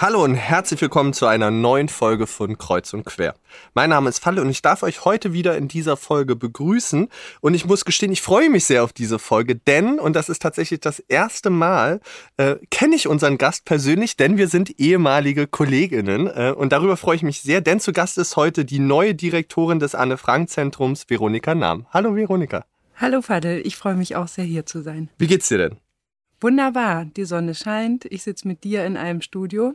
Hallo und herzlich willkommen zu einer neuen Folge von Kreuz und Quer. Mein Name ist Falle und ich darf euch heute wieder in dieser Folge begrüßen. Und ich muss gestehen, ich freue mich sehr auf diese Folge, denn, und das ist tatsächlich das erste Mal, äh, kenne ich unseren Gast persönlich, denn wir sind ehemalige Kolleginnen. Äh, und darüber freue ich mich sehr, denn zu Gast ist heute die neue Direktorin des Anne-Frank-Zentrums, Veronika Nahm. Hallo Veronika. Hallo Fadel, ich freue mich auch sehr hier zu sein. Wie geht's dir denn? Wunderbar, die Sonne scheint, ich sitze mit dir in einem Studio.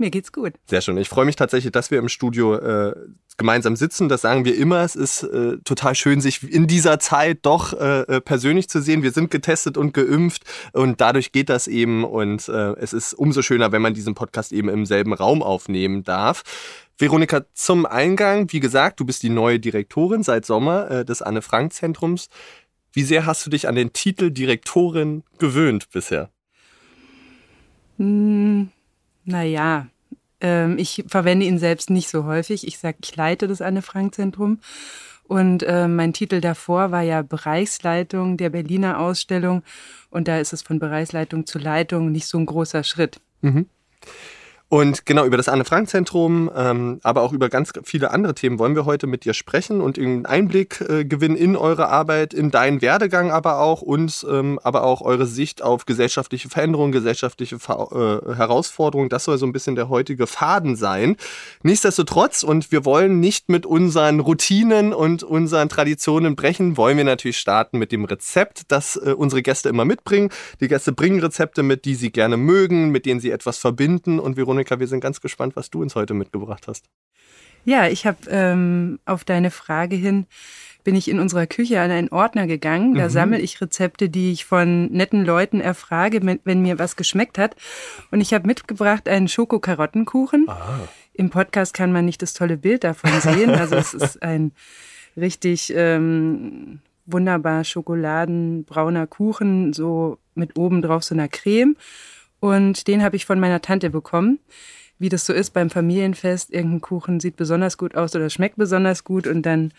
Mir geht's gut. Sehr schön. Ich freue mich tatsächlich, dass wir im Studio äh, gemeinsam sitzen. Das sagen wir immer. Es ist äh, total schön, sich in dieser Zeit doch äh, äh, persönlich zu sehen. Wir sind getestet und geimpft und dadurch geht das eben. Und äh, es ist umso schöner, wenn man diesen Podcast eben im selben Raum aufnehmen darf. Veronika, zum Eingang, wie gesagt, du bist die neue Direktorin seit Sommer äh, des Anne-Frank-Zentrums. Wie sehr hast du dich an den Titel Direktorin gewöhnt bisher? Hm, naja, ähm, ich verwende ihn selbst nicht so häufig. Ich sage, ich leite das Anne-Frank-Zentrum. Und äh, mein Titel davor war ja Bereichsleitung der Berliner Ausstellung. Und da ist es von Bereichsleitung zu Leitung nicht so ein großer Schritt. Mhm. Und genau über das Anne-Frank-Zentrum, ähm, aber auch über ganz viele andere Themen wollen wir heute mit dir sprechen und einen Einblick äh, gewinnen in eure Arbeit, in deinen Werdegang aber auch und ähm, aber auch eure Sicht auf gesellschaftliche Veränderungen, gesellschaftliche Ver äh, Herausforderungen. Das soll so ein bisschen der heutige Faden sein. Nichtsdestotrotz, und wir wollen nicht mit unseren Routinen und unseren Traditionen brechen, wollen wir natürlich starten mit dem Rezept, das äh, unsere Gäste immer mitbringen. Die Gäste bringen Rezepte mit, die sie gerne mögen, mit denen sie etwas verbinden und wir Veronika, wir sind ganz gespannt, was du uns heute mitgebracht hast. Ja, ich habe ähm, auf deine Frage hin bin ich in unserer Küche an einen Ordner gegangen. Da mhm. sammle ich Rezepte, die ich von netten Leuten erfrage, wenn mir was geschmeckt hat. Und ich habe mitgebracht einen Schokokarottenkuchen. Ah. Im Podcast kann man nicht das tolle Bild davon sehen. Also es ist ein richtig ähm, wunderbar schokoladenbrauner Kuchen, so mit oben drauf so einer Creme. Und den habe ich von meiner Tante bekommen. Wie das so ist beim Familienfest, irgendein Kuchen sieht besonders gut aus oder schmeckt besonders gut. Und dann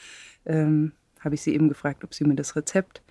ähm, habe ich sie eben gefragt, ob sie mir das Rezept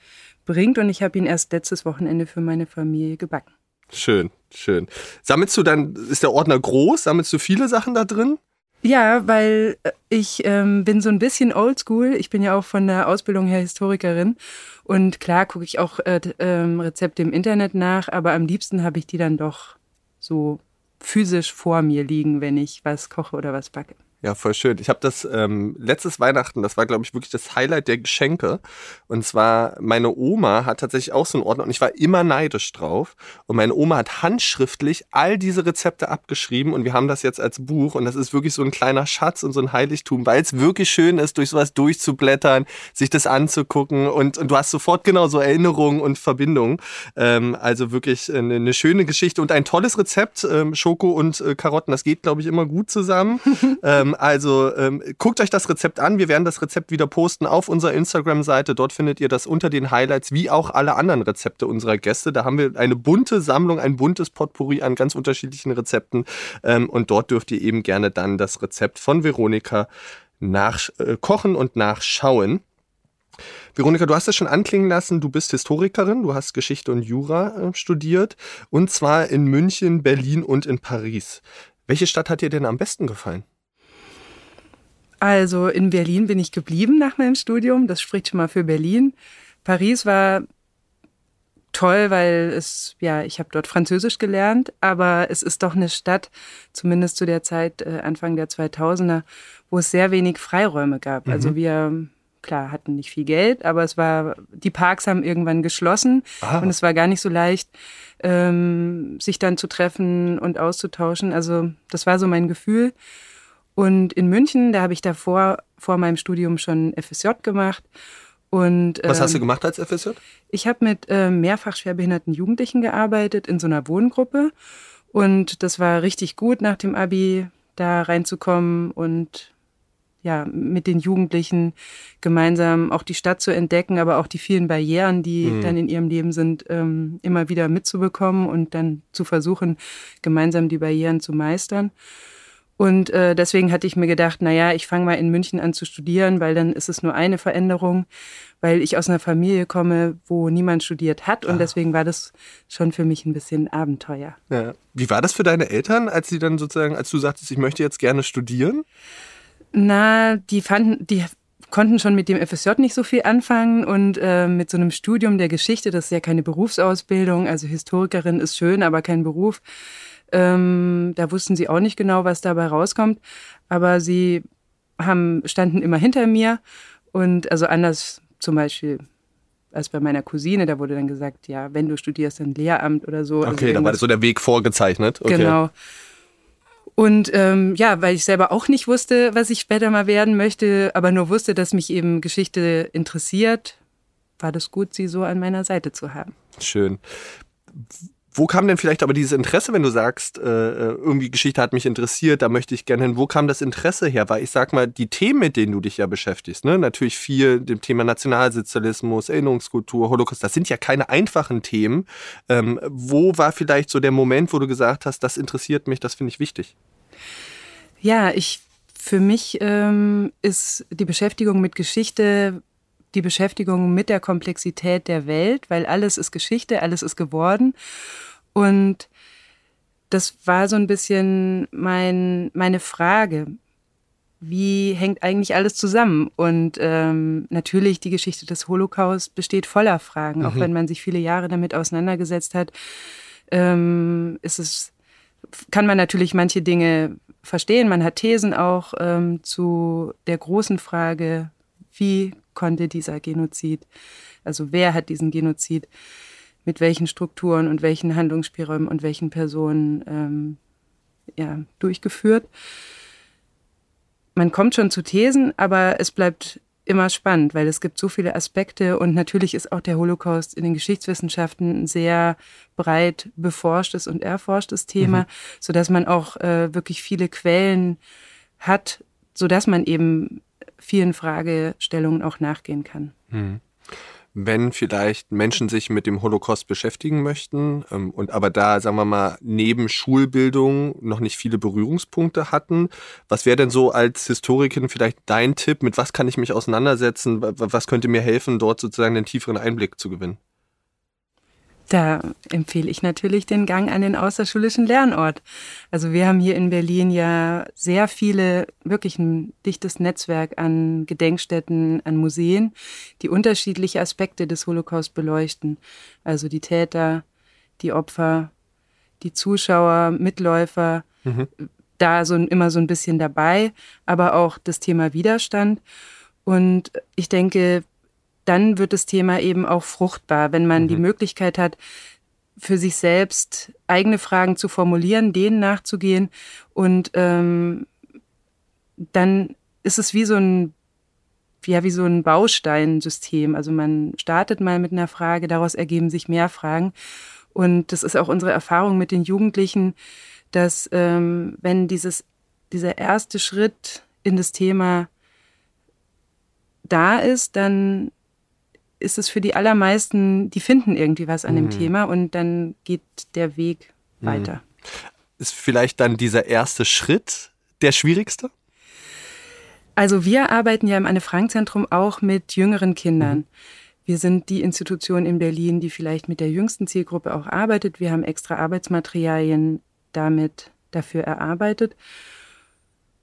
bringt. Und ich habe ihn erst letztes Wochenende für meine Familie gebacken. Schön, schön. Sammelst du dann, ist der Ordner groß? Sammelst du viele Sachen da drin? Ja, weil äh, ich ähm, bin so ein bisschen oldschool. Ich bin ja auch von der Ausbildung her Historikerin. Und klar gucke ich auch äh, ähm, Rezepte im Internet nach, aber am liebsten habe ich die dann doch so physisch vor mir liegen, wenn ich was koche oder was backe. Ja, voll schön. Ich habe das ähm, letztes Weihnachten, das war, glaube ich, wirklich das Highlight der Geschenke. Und zwar, meine Oma hat tatsächlich auch so einen Ordner und ich war immer neidisch drauf. Und meine Oma hat handschriftlich all diese Rezepte abgeschrieben und wir haben das jetzt als Buch. Und das ist wirklich so ein kleiner Schatz und so ein Heiligtum, weil es wirklich schön ist, durch sowas durchzublättern, sich das anzugucken und, und du hast sofort genau so Erinnerungen und Verbindungen. Ähm, also wirklich eine, eine, schöne Geschichte und ein tolles Rezept. Ähm, Schoko und äh, Karotten, das geht, glaube ich, immer gut zusammen. ähm, ähm, also ähm, guckt euch das Rezept an. Wir werden das Rezept wieder posten auf unserer Instagram-Seite. Dort findet ihr das unter den Highlights, wie auch alle anderen Rezepte unserer Gäste. Da haben wir eine bunte Sammlung, ein buntes Potpourri an ganz unterschiedlichen Rezepten. Ähm, und dort dürft ihr eben gerne dann das Rezept von Veronika nachkochen äh, und nachschauen. Veronika, du hast es schon anklingen lassen, du bist Historikerin, du hast Geschichte und Jura äh, studiert und zwar in München, Berlin und in Paris. Welche Stadt hat dir denn am besten gefallen? Also in Berlin bin ich geblieben nach meinem Studium. Das spricht schon mal für Berlin. Paris war toll, weil es, ja, ich habe dort Französisch gelernt, aber es ist doch eine Stadt, zumindest zu der Zeit, äh, Anfang der 2000er, wo es sehr wenig Freiräume gab. Mhm. Also wir, klar, hatten nicht viel Geld, aber es war, die Parks haben irgendwann geschlossen ah. und es war gar nicht so leicht, ähm, sich dann zu treffen und auszutauschen. Also das war so mein Gefühl. Und in München, da habe ich davor vor meinem Studium schon FSJ gemacht. Und, Was hast du ähm, gemacht als FSJ? Ich habe mit äh, mehrfach schwerbehinderten Jugendlichen gearbeitet in so einer Wohngruppe. Und das war richtig gut, nach dem Abi da reinzukommen und ja, mit den Jugendlichen gemeinsam auch die Stadt zu entdecken, aber auch die vielen Barrieren, die mhm. dann in ihrem Leben sind, ähm, immer wieder mitzubekommen und dann zu versuchen, gemeinsam die Barrieren zu meistern. Und äh, deswegen hatte ich mir gedacht, naja, ich fange mal in München an zu studieren, weil dann ist es nur eine Veränderung, weil ich aus einer Familie komme, wo niemand studiert hat. Und ah. deswegen war das schon für mich ein bisschen Abenteuer. Ja. Wie war das für deine Eltern, als sie dann sozusagen, als du sagtest, ich möchte jetzt gerne studieren? Na, die fanden, die konnten schon mit dem FSJ nicht so viel anfangen und äh, mit so einem Studium der Geschichte, das ist ja keine Berufsausbildung, also Historikerin ist schön, aber kein Beruf ähm, da wussten sie auch nicht genau, was dabei rauskommt, aber sie haben, standen immer hinter mir und also anders zum Beispiel als bei meiner Cousine, da wurde dann gesagt, ja, wenn du studierst, dann Lehramt oder so. Also okay, also da war so der Weg vorgezeichnet. Okay. Genau. Und ähm, ja, weil ich selber auch nicht wusste, was ich später mal werden möchte, aber nur wusste, dass mich eben Geschichte interessiert, war das gut, sie so an meiner Seite zu haben. Schön. Wo kam denn vielleicht aber dieses Interesse, wenn du sagst, äh, äh, irgendwie Geschichte hat mich interessiert, da möchte ich gerne hin. Wo kam das Interesse her? Weil ich sag mal, die Themen, mit denen du dich ja beschäftigst, ne, natürlich viel dem Thema Nationalsozialismus, Erinnerungskultur, Holocaust, das sind ja keine einfachen Themen. Ähm, wo war vielleicht so der Moment, wo du gesagt hast, das interessiert mich, das finde ich wichtig? Ja, ich für mich ähm, ist die Beschäftigung mit Geschichte die Beschäftigung mit der Komplexität der Welt, weil alles ist Geschichte, alles ist geworden. Und das war so ein bisschen mein, meine Frage. Wie hängt eigentlich alles zusammen? Und ähm, natürlich, die Geschichte des Holocaust besteht voller Fragen, mhm. auch wenn man sich viele Jahre damit auseinandergesetzt hat. Ähm, ist es, kann man natürlich manche Dinge verstehen. Man hat Thesen auch ähm, zu der großen Frage, wie konnte dieser Genozid, also wer hat diesen Genozid mit welchen Strukturen und welchen Handlungsspielräumen und welchen Personen ähm, ja, durchgeführt. Man kommt schon zu Thesen, aber es bleibt immer spannend, weil es gibt so viele Aspekte und natürlich ist auch der Holocaust in den Geschichtswissenschaften ein sehr breit beforschtes und erforschtes Thema, mhm. sodass man auch äh, wirklich viele Quellen hat, sodass man eben vielen Fragestellungen auch nachgehen kann. Hm. Wenn vielleicht Menschen sich mit dem Holocaust beschäftigen möchten ähm, und aber da, sagen wir mal, neben Schulbildung noch nicht viele Berührungspunkte hatten, was wäre denn so als Historikerin vielleicht dein Tipp? Mit was kann ich mich auseinandersetzen? Was könnte mir helfen, dort sozusagen einen tieferen Einblick zu gewinnen? Da empfehle ich natürlich den Gang an den außerschulischen Lernort. Also wir haben hier in Berlin ja sehr viele, wirklich ein dichtes Netzwerk an Gedenkstätten, an Museen, die unterschiedliche Aspekte des Holocaust beleuchten. Also die Täter, die Opfer, die Zuschauer, Mitläufer, mhm. da so immer so ein bisschen dabei, aber auch das Thema Widerstand. Und ich denke, dann wird das Thema eben auch fruchtbar, wenn man mhm. die Möglichkeit hat, für sich selbst eigene Fragen zu formulieren, denen nachzugehen und ähm, dann ist es wie so ein ja wie so ein Bausteinsystem. Also man startet mal mit einer Frage, daraus ergeben sich mehr Fragen und das ist auch unsere Erfahrung mit den Jugendlichen, dass ähm, wenn dieses dieser erste Schritt in das Thema da ist, dann ist es für die allermeisten, die finden irgendwie was an mhm. dem Thema und dann geht der Weg mhm. weiter. Ist vielleicht dann dieser erste Schritt der schwierigste? Also wir arbeiten ja im Anne-Frank-Zentrum auch mit jüngeren Kindern. Mhm. Wir sind die Institution in Berlin, die vielleicht mit der jüngsten Zielgruppe auch arbeitet. Wir haben extra Arbeitsmaterialien damit dafür erarbeitet.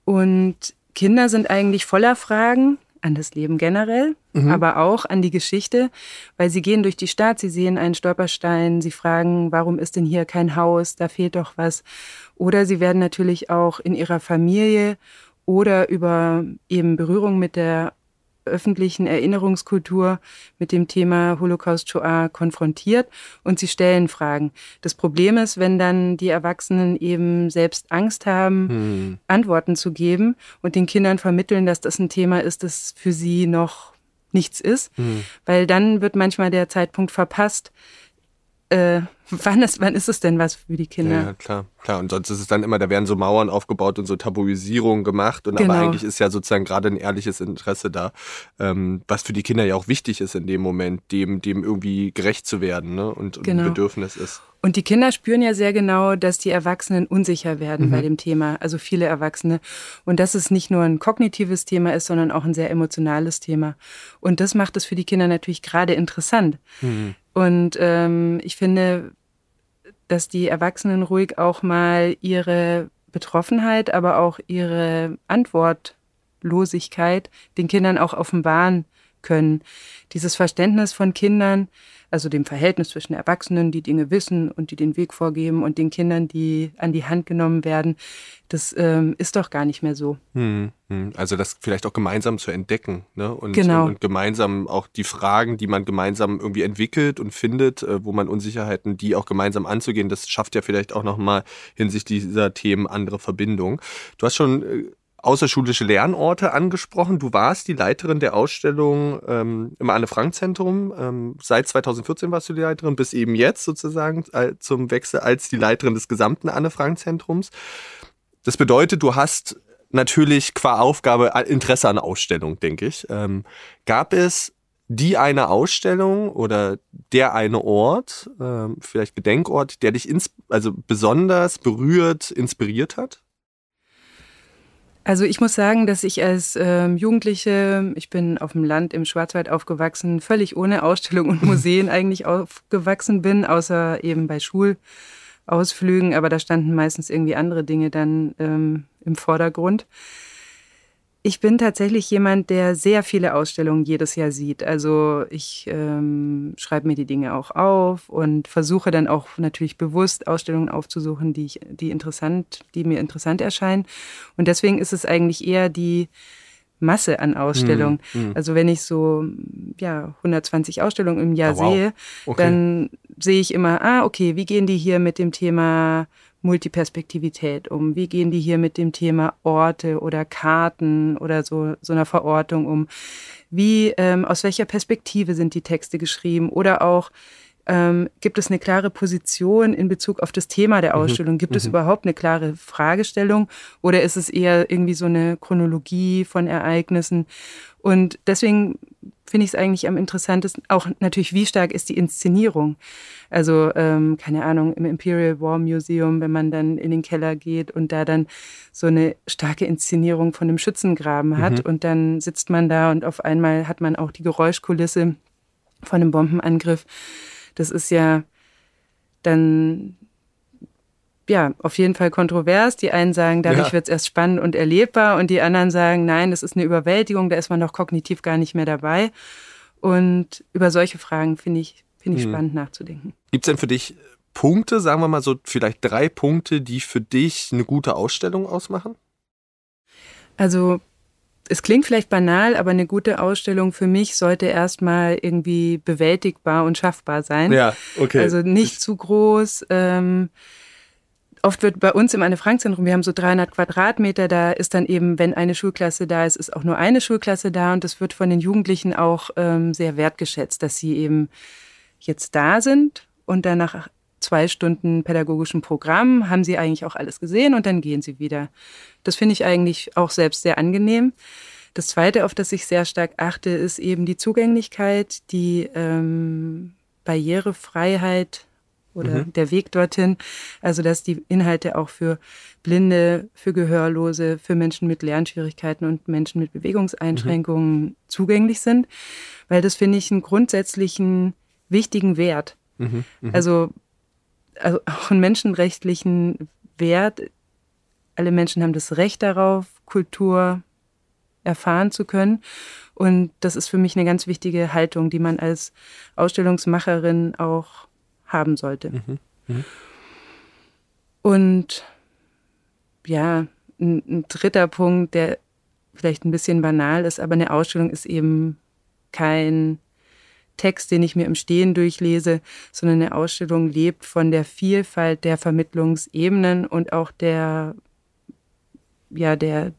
Und Kinder sind eigentlich voller Fragen an das Leben generell, mhm. aber auch an die Geschichte, weil sie gehen durch die Stadt, sie sehen einen Stolperstein, sie fragen, warum ist denn hier kein Haus, da fehlt doch was. Oder sie werden natürlich auch in ihrer Familie oder über eben Berührung mit der öffentlichen Erinnerungskultur mit dem Thema Holocaust Shoah konfrontiert und sie stellen Fragen. Das Problem ist, wenn dann die Erwachsenen eben selbst Angst haben, hm. Antworten zu geben und den Kindern vermitteln, dass das ein Thema ist, das für sie noch nichts ist, hm. weil dann wird manchmal der Zeitpunkt verpasst, äh, wann, ist, wann ist es denn was für die Kinder? Ja, klar, klar. Und sonst ist es dann immer, da werden so Mauern aufgebaut und so Tabuisierungen gemacht. Und genau. aber eigentlich ist ja sozusagen gerade ein ehrliches Interesse da, ähm, was für die Kinder ja auch wichtig ist in dem Moment, dem, dem irgendwie gerecht zu werden ne? und, und genau. ein Bedürfnis ist. Und die Kinder spüren ja sehr genau, dass die Erwachsenen unsicher werden Mhm. bei dem Thema, also viele Erwachsene. Und dass es nicht nur ein kognitives Thema ist, sondern auch ein sehr emotionales Thema. Und das macht es für die Kinder natürlich gerade interessant. Mhm. Und ähm, ich finde, dass die Erwachsenen ruhig auch mal ihre Betroffenheit, aber auch ihre Antwortlosigkeit den Kindern auch offenbaren können. Dieses Verständnis von Kindern, also dem Verhältnis zwischen Erwachsenen, die Dinge wissen und die den Weg vorgeben, und den Kindern, die an die Hand genommen werden, das ähm, ist doch gar nicht mehr so. Hm, hm. Also das vielleicht auch gemeinsam zu entdecken, ne? Und, Genau. und gemeinsam auch die Fragen, die man gemeinsam irgendwie entwickelt und findet, äh, wo man Unsicherheiten, die auch gemeinsam anzugehen, das schafft ja vielleicht auch nochmal hinsichtlich dieser Themen andere Verbindung. Du hast schon äh, außerschulische Lernorte angesprochen. Du warst die Leiterin der Ausstellung ähm, im Anne-Frank-Zentrum. Ähm, seit 2014 warst du die Leiterin, bis eben jetzt sozusagen äh, zum Wechsel als die Leiterin des gesamten Anne-Frank-Zentrums. Das bedeutet, du hast natürlich qua Aufgabe Interesse an Ausstellung, denke ich. Ähm, gab es die eine Ausstellung oder der eine Ort, ähm, vielleicht Gedenkort, der dich also besonders berührt, inspiriert hat? Also ich muss sagen, dass ich als ähm, Jugendliche, ich bin auf dem Land im Schwarzwald aufgewachsen, völlig ohne Ausstellung und Museen eigentlich aufgewachsen bin, außer eben bei Schulausflügen, aber da standen meistens irgendwie andere Dinge dann ähm, im Vordergrund. Ich bin tatsächlich jemand, der sehr viele Ausstellungen jedes Jahr sieht. Also ich ähm, schreibe mir die Dinge auch auf und versuche dann auch natürlich bewusst Ausstellungen aufzusuchen, die ich, die interessant, die mir interessant erscheinen. Und deswegen ist es eigentlich eher die Masse an Ausstellungen. Hm, hm. Also wenn ich so ja 120 Ausstellungen im Jahr Ah, wow. sehe, Okay. dann sehe ich immer, ah okay, wie gehen die hier mit dem Thema Multiperspektivität um? Wie gehen die hier mit dem Thema Orte oder Karten oder so, so einer Verortung um? Wie, ähm, aus welcher Perspektive sind die Texte geschrieben? Oder auch, ähm, gibt es eine klare Position in Bezug auf das Thema der Ausstellung? Gibt es überhaupt eine klare Fragestellung? Oder ist es eher irgendwie so eine Chronologie von Ereignissen? Und deswegen finde ich es eigentlich am interessantesten, auch natürlich, wie stark ist die Inszenierung? Also, ähm, keine Ahnung, im Imperial War Museum, wenn man dann in den Keller geht und da dann so eine starke Inszenierung von einem Schützengraben hat und dann sitzt man da und auf einmal hat man auch die Geräuschkulisse von einem Bombenangriff. Das ist ja dann ja, auf jeden Fall kontrovers. Die einen sagen, dadurch Ja. wird es erst spannend und erlebbar und die anderen sagen, nein, das ist eine Überwältigung, da ist man doch kognitiv gar nicht mehr dabei. Und über solche Fragen finde ich, finde ich Hm. spannend nachzudenken. Gibt es denn für dich Punkte, sagen wir mal so, vielleicht drei Punkte, die für dich eine gute Ausstellung ausmachen? Also es klingt vielleicht banal, aber eine gute Ausstellung für mich sollte erstmal irgendwie bewältigbar und schaffbar sein. Ja, okay. Also nicht zu groß. Ähm, oft wird bei uns im Anne-Frank-Zentrum, wir haben so 300 Quadratmeter, da ist dann eben, wenn eine Schulklasse da ist, ist auch nur eine Schulklasse da und das wird von den Jugendlichen auch ähm, sehr wertgeschätzt, dass sie eben jetzt da sind und dann nach zwei Stunden pädagogischem Programm haben sie eigentlich auch alles gesehen und dann gehen sie wieder. Das finde ich eigentlich auch selbst sehr angenehm. Das Zweite, auf das ich sehr stark achte, ist eben die Zugänglichkeit, die ähm, Barrierefreiheit oder der Weg dorthin. Also, dass die Inhalte auch für Blinde, für Gehörlose, für Menschen mit Lernschwierigkeiten und Menschen mit Bewegungseinschränkungen zugänglich sind. Weil das finde ich einen grundsätzlichen wichtigen Wert. Mhm, Also, also auch einen menschenrechtlichen Wert. Alle Menschen haben das Recht darauf, Kultur erfahren zu können. Und das ist für mich eine ganz wichtige Haltung, die man als Ausstellungsmacherin auch haben sollte. Und ja, ein, ein dritter Punkt, der vielleicht ein bisschen banal ist, aber eine Ausstellung ist eben kein Text, den ich mir im Stehen durchlese, sondern eine Ausstellung lebt von der Vielfalt der Vermittlungsebenen und auch der, ja, der,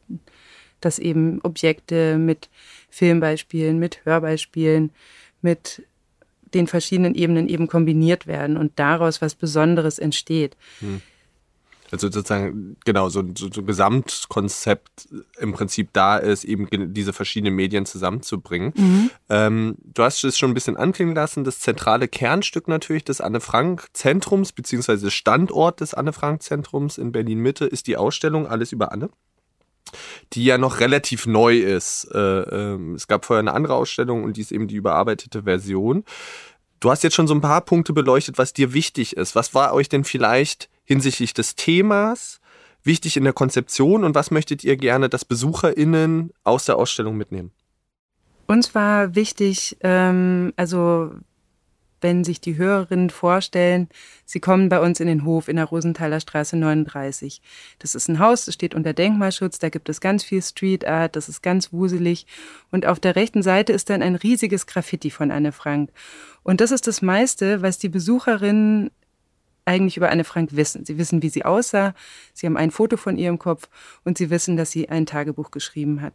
dass eben Objekte mit Filmbeispielen, mit Hörbeispielen, mit den verschiedenen Ebenen eben kombiniert werden und daraus was Besonderes entsteht. Also sozusagen, genau, so, so, so ein Gesamtkonzept im Prinzip da ist, eben diese verschiedenen Medien zusammenzubringen. Mhm. Ähm, du hast es schon ein bisschen anklingen lassen, das zentrale Kernstück natürlich des Anne-Frank-Zentrums, beziehungsweise Standort des Anne-Frank-Zentrums in Berlin-Mitte ist die Ausstellung Alles über Anne die ja noch relativ neu ist. Äh, äh, es gab vorher eine andere Ausstellung und die ist eben die überarbeitete Version. Du hast jetzt schon so ein paar Punkte beleuchtet, was dir wichtig ist. Was war euch denn vielleicht hinsichtlich des Themas wichtig in der Konzeption und was möchtet ihr gerne, dass BesucherInnen aus der Ausstellung mitnehmen? Uns war wichtig, ähm, also wenn sich die Hörerinnen vorstellen, sie kommen bei uns in den Hof in der Rosenthaler Straße 39. Das ist ein Haus, das steht unter Denkmalschutz, da gibt es ganz viel Street Art, das ist ganz wuselig. Und auf der rechten Seite ist dann ein riesiges Graffiti von Anne Frank. Und das ist das meiste, was die Besucherinnen eigentlich über Anne Frank wissen. Sie wissen, wie sie aussah, sie haben ein Foto von ihr im Kopf und sie wissen, dass sie ein Tagebuch geschrieben hat.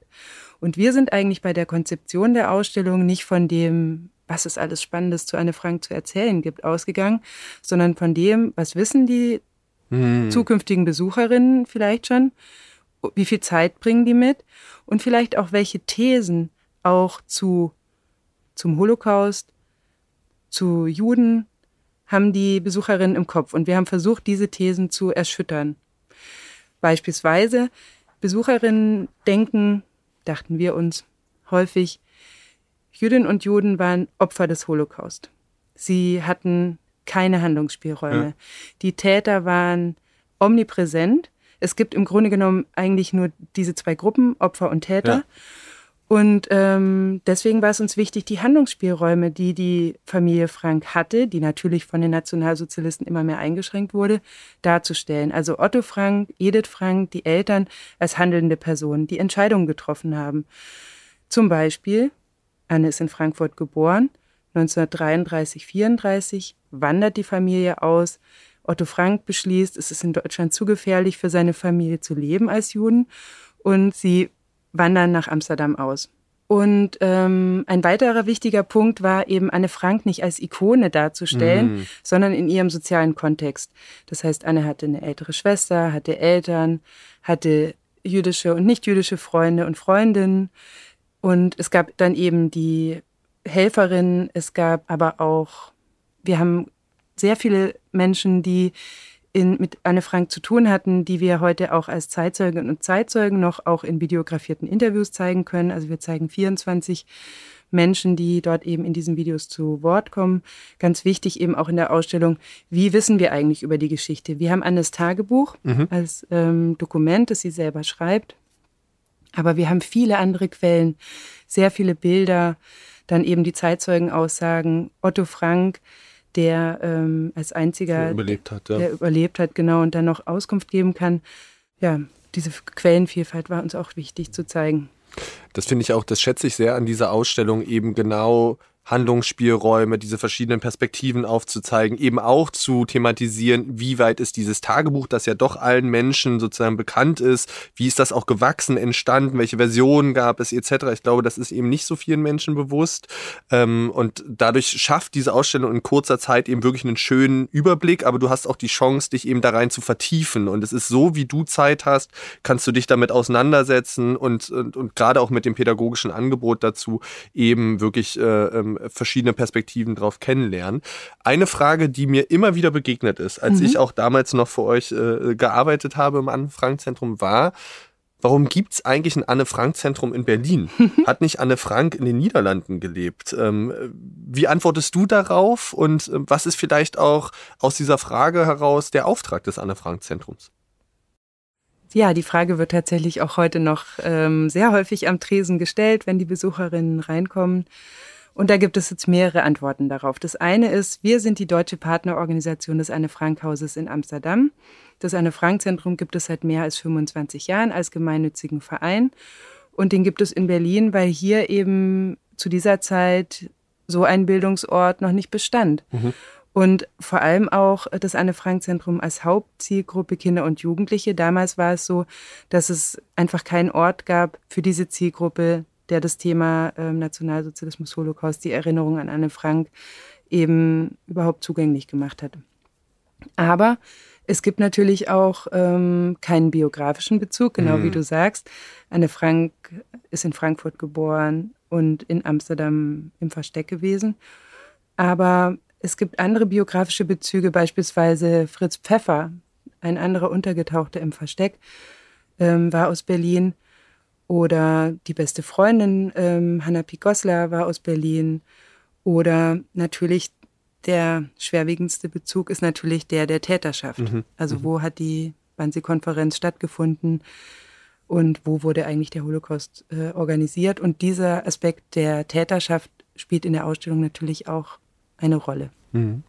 Und wir sind eigentlich bei der Konzeption der Ausstellung nicht von dem, was es alles Spannendes zu Anne Frank zu erzählen gibt, ausgegangen, sondern von dem, was wissen die hm. zukünftigen Besucherinnen vielleicht schon, wie viel Zeit bringen die mit und vielleicht auch welche Thesen auch zu, zum Holocaust, zu Juden, haben die Besucherinnen im Kopf. Und wir haben versucht, diese Thesen zu erschüttern. Beispielsweise, Besucherinnen denken, dachten wir uns häufig, Jüdinnen und Juden waren Opfer des Holocaust. Sie hatten keine Handlungsspielräume. Ja. Die Täter waren omnipräsent. Es gibt im Grunde genommen eigentlich nur diese zwei Gruppen, Opfer und Täter. Ja. Und ähm, deswegen war es uns wichtig, die Handlungsspielräume, die die Familie Frank hatte, die natürlich von den Nationalsozialisten immer mehr eingeschränkt wurde, darzustellen. Also Otto Frank, Edith Frank, die Eltern als handelnde Personen, die Entscheidungen getroffen haben. Zum Beispiel, Anne ist in Frankfurt geboren, 1933, 34 wandert die Familie aus. Otto Frank beschließt, es ist in Deutschland zu gefährlich für seine Familie zu leben als Juden und sie wandern nach Amsterdam aus. Und ähm, ein weiterer wichtiger Punkt war eben Anne Frank nicht als Ikone darzustellen, mhm. sondern in ihrem sozialen Kontext. Das heißt, Anne hatte eine ältere Schwester, hatte Eltern, hatte jüdische und nicht jüdische Freunde und Freundinnen. Und es gab dann eben die Helferin, es gab aber auch, wir haben sehr viele Menschen, die in, mit Anne Frank zu tun hatten, die wir heute auch als Zeitzeugen und Zeitzeugen noch auch in videografierten Interviews zeigen können. Also wir zeigen 24 Menschen, die dort eben in diesen Videos zu Wort kommen. Ganz wichtig eben auch in der Ausstellung, wie wissen wir eigentlich über die Geschichte? Wir haben Annes Tagebuch mhm. als ähm, Dokument, das sie selber schreibt. Aber wir haben viele andere Quellen, sehr viele Bilder, dann eben die Zeitzeugenaussagen. Otto Frank, der ähm, als einziger der überlebt hat, ja. der überlebt hat, genau, und dann noch Auskunft geben kann. Ja, diese Quellenvielfalt war uns auch wichtig zu zeigen. Das finde ich auch, das schätze ich sehr an dieser Ausstellung eben genau Handlungsspielräume, diese verschiedenen Perspektiven aufzuzeigen, eben auch zu thematisieren, wie weit ist dieses Tagebuch, das ja doch allen Menschen sozusagen bekannt ist, wie ist das auch gewachsen, entstanden, welche Versionen gab es etc. Ich glaube, das ist eben nicht so vielen Menschen bewusst. Ähm, und dadurch schafft diese Ausstellung in kurzer Zeit eben wirklich einen schönen Überblick, aber du hast auch die Chance, dich eben da rein zu vertiefen. Und es ist so, wie du Zeit hast, kannst du dich damit auseinandersetzen und, und, und gerade auch mit dem pädagogischen Angebot dazu eben wirklich äh, ähm, verschiedene Perspektiven drauf kennenlernen. Eine Frage, die mir immer wieder begegnet ist, als mhm. ich auch damals noch für euch äh, gearbeitet habe im Anne-Frank-Zentrum, war, Warum gibt es eigentlich ein Anne-Frank-Zentrum in Berlin? Hat nicht Anne Frank in den Niederlanden gelebt? Ähm, wie antwortest du darauf und äh, was ist vielleicht auch aus dieser Frage heraus der Auftrag des Anne-Frank-Zentrums? Ja, die Frage wird tatsächlich auch heute noch ähm, sehr häufig am Tresen gestellt, wenn die Besucherinnen reinkommen. Und da gibt es jetzt mehrere Antworten darauf. Das eine ist, wir sind die deutsche Partnerorganisation des Anne-Frank-Hauses in Amsterdam. Das Anne-Frank-Zentrum gibt es seit mehr als 25 Jahren als gemeinnützigen Verein. Und den gibt es in Berlin, weil hier eben zu dieser Zeit so ein Bildungsort noch nicht bestand. Mhm. Und vor allem auch das Anne-Frank-Zentrum als Hauptzielgruppe Kinder und Jugendliche. Damals war es so, dass es einfach keinen Ort gab für diese Zielgruppe, der das Thema ähm, Nationalsozialismus, Holocaust, die Erinnerung an Anne Frank eben überhaupt zugänglich gemacht hat. Aber Es gibt natürlich auch ähm, keinen biografischen Bezug, genau mhm. wie du sagst. Anne Frank ist in Frankfurt geboren und in Amsterdam im Versteck gewesen. Aber es gibt andere biografische Bezüge, beispielsweise Fritz Pfeffer, ein anderer Untergetauchter im Versteck, ähm, war aus Berlin. Oder die beste Freundin ähm, Hanna Picosla war aus Berlin. Oder natürlich der schwerwiegendste Bezug ist natürlich der der Täterschaft. Mhm. Also mhm. wo hat die Wannsee-Konferenz stattgefunden und wo wurde eigentlich der Holocaust äh, organisiert? Und dieser Aspekt der Täterschaft spielt in der Ausstellung natürlich auch eine Rolle. Mhm.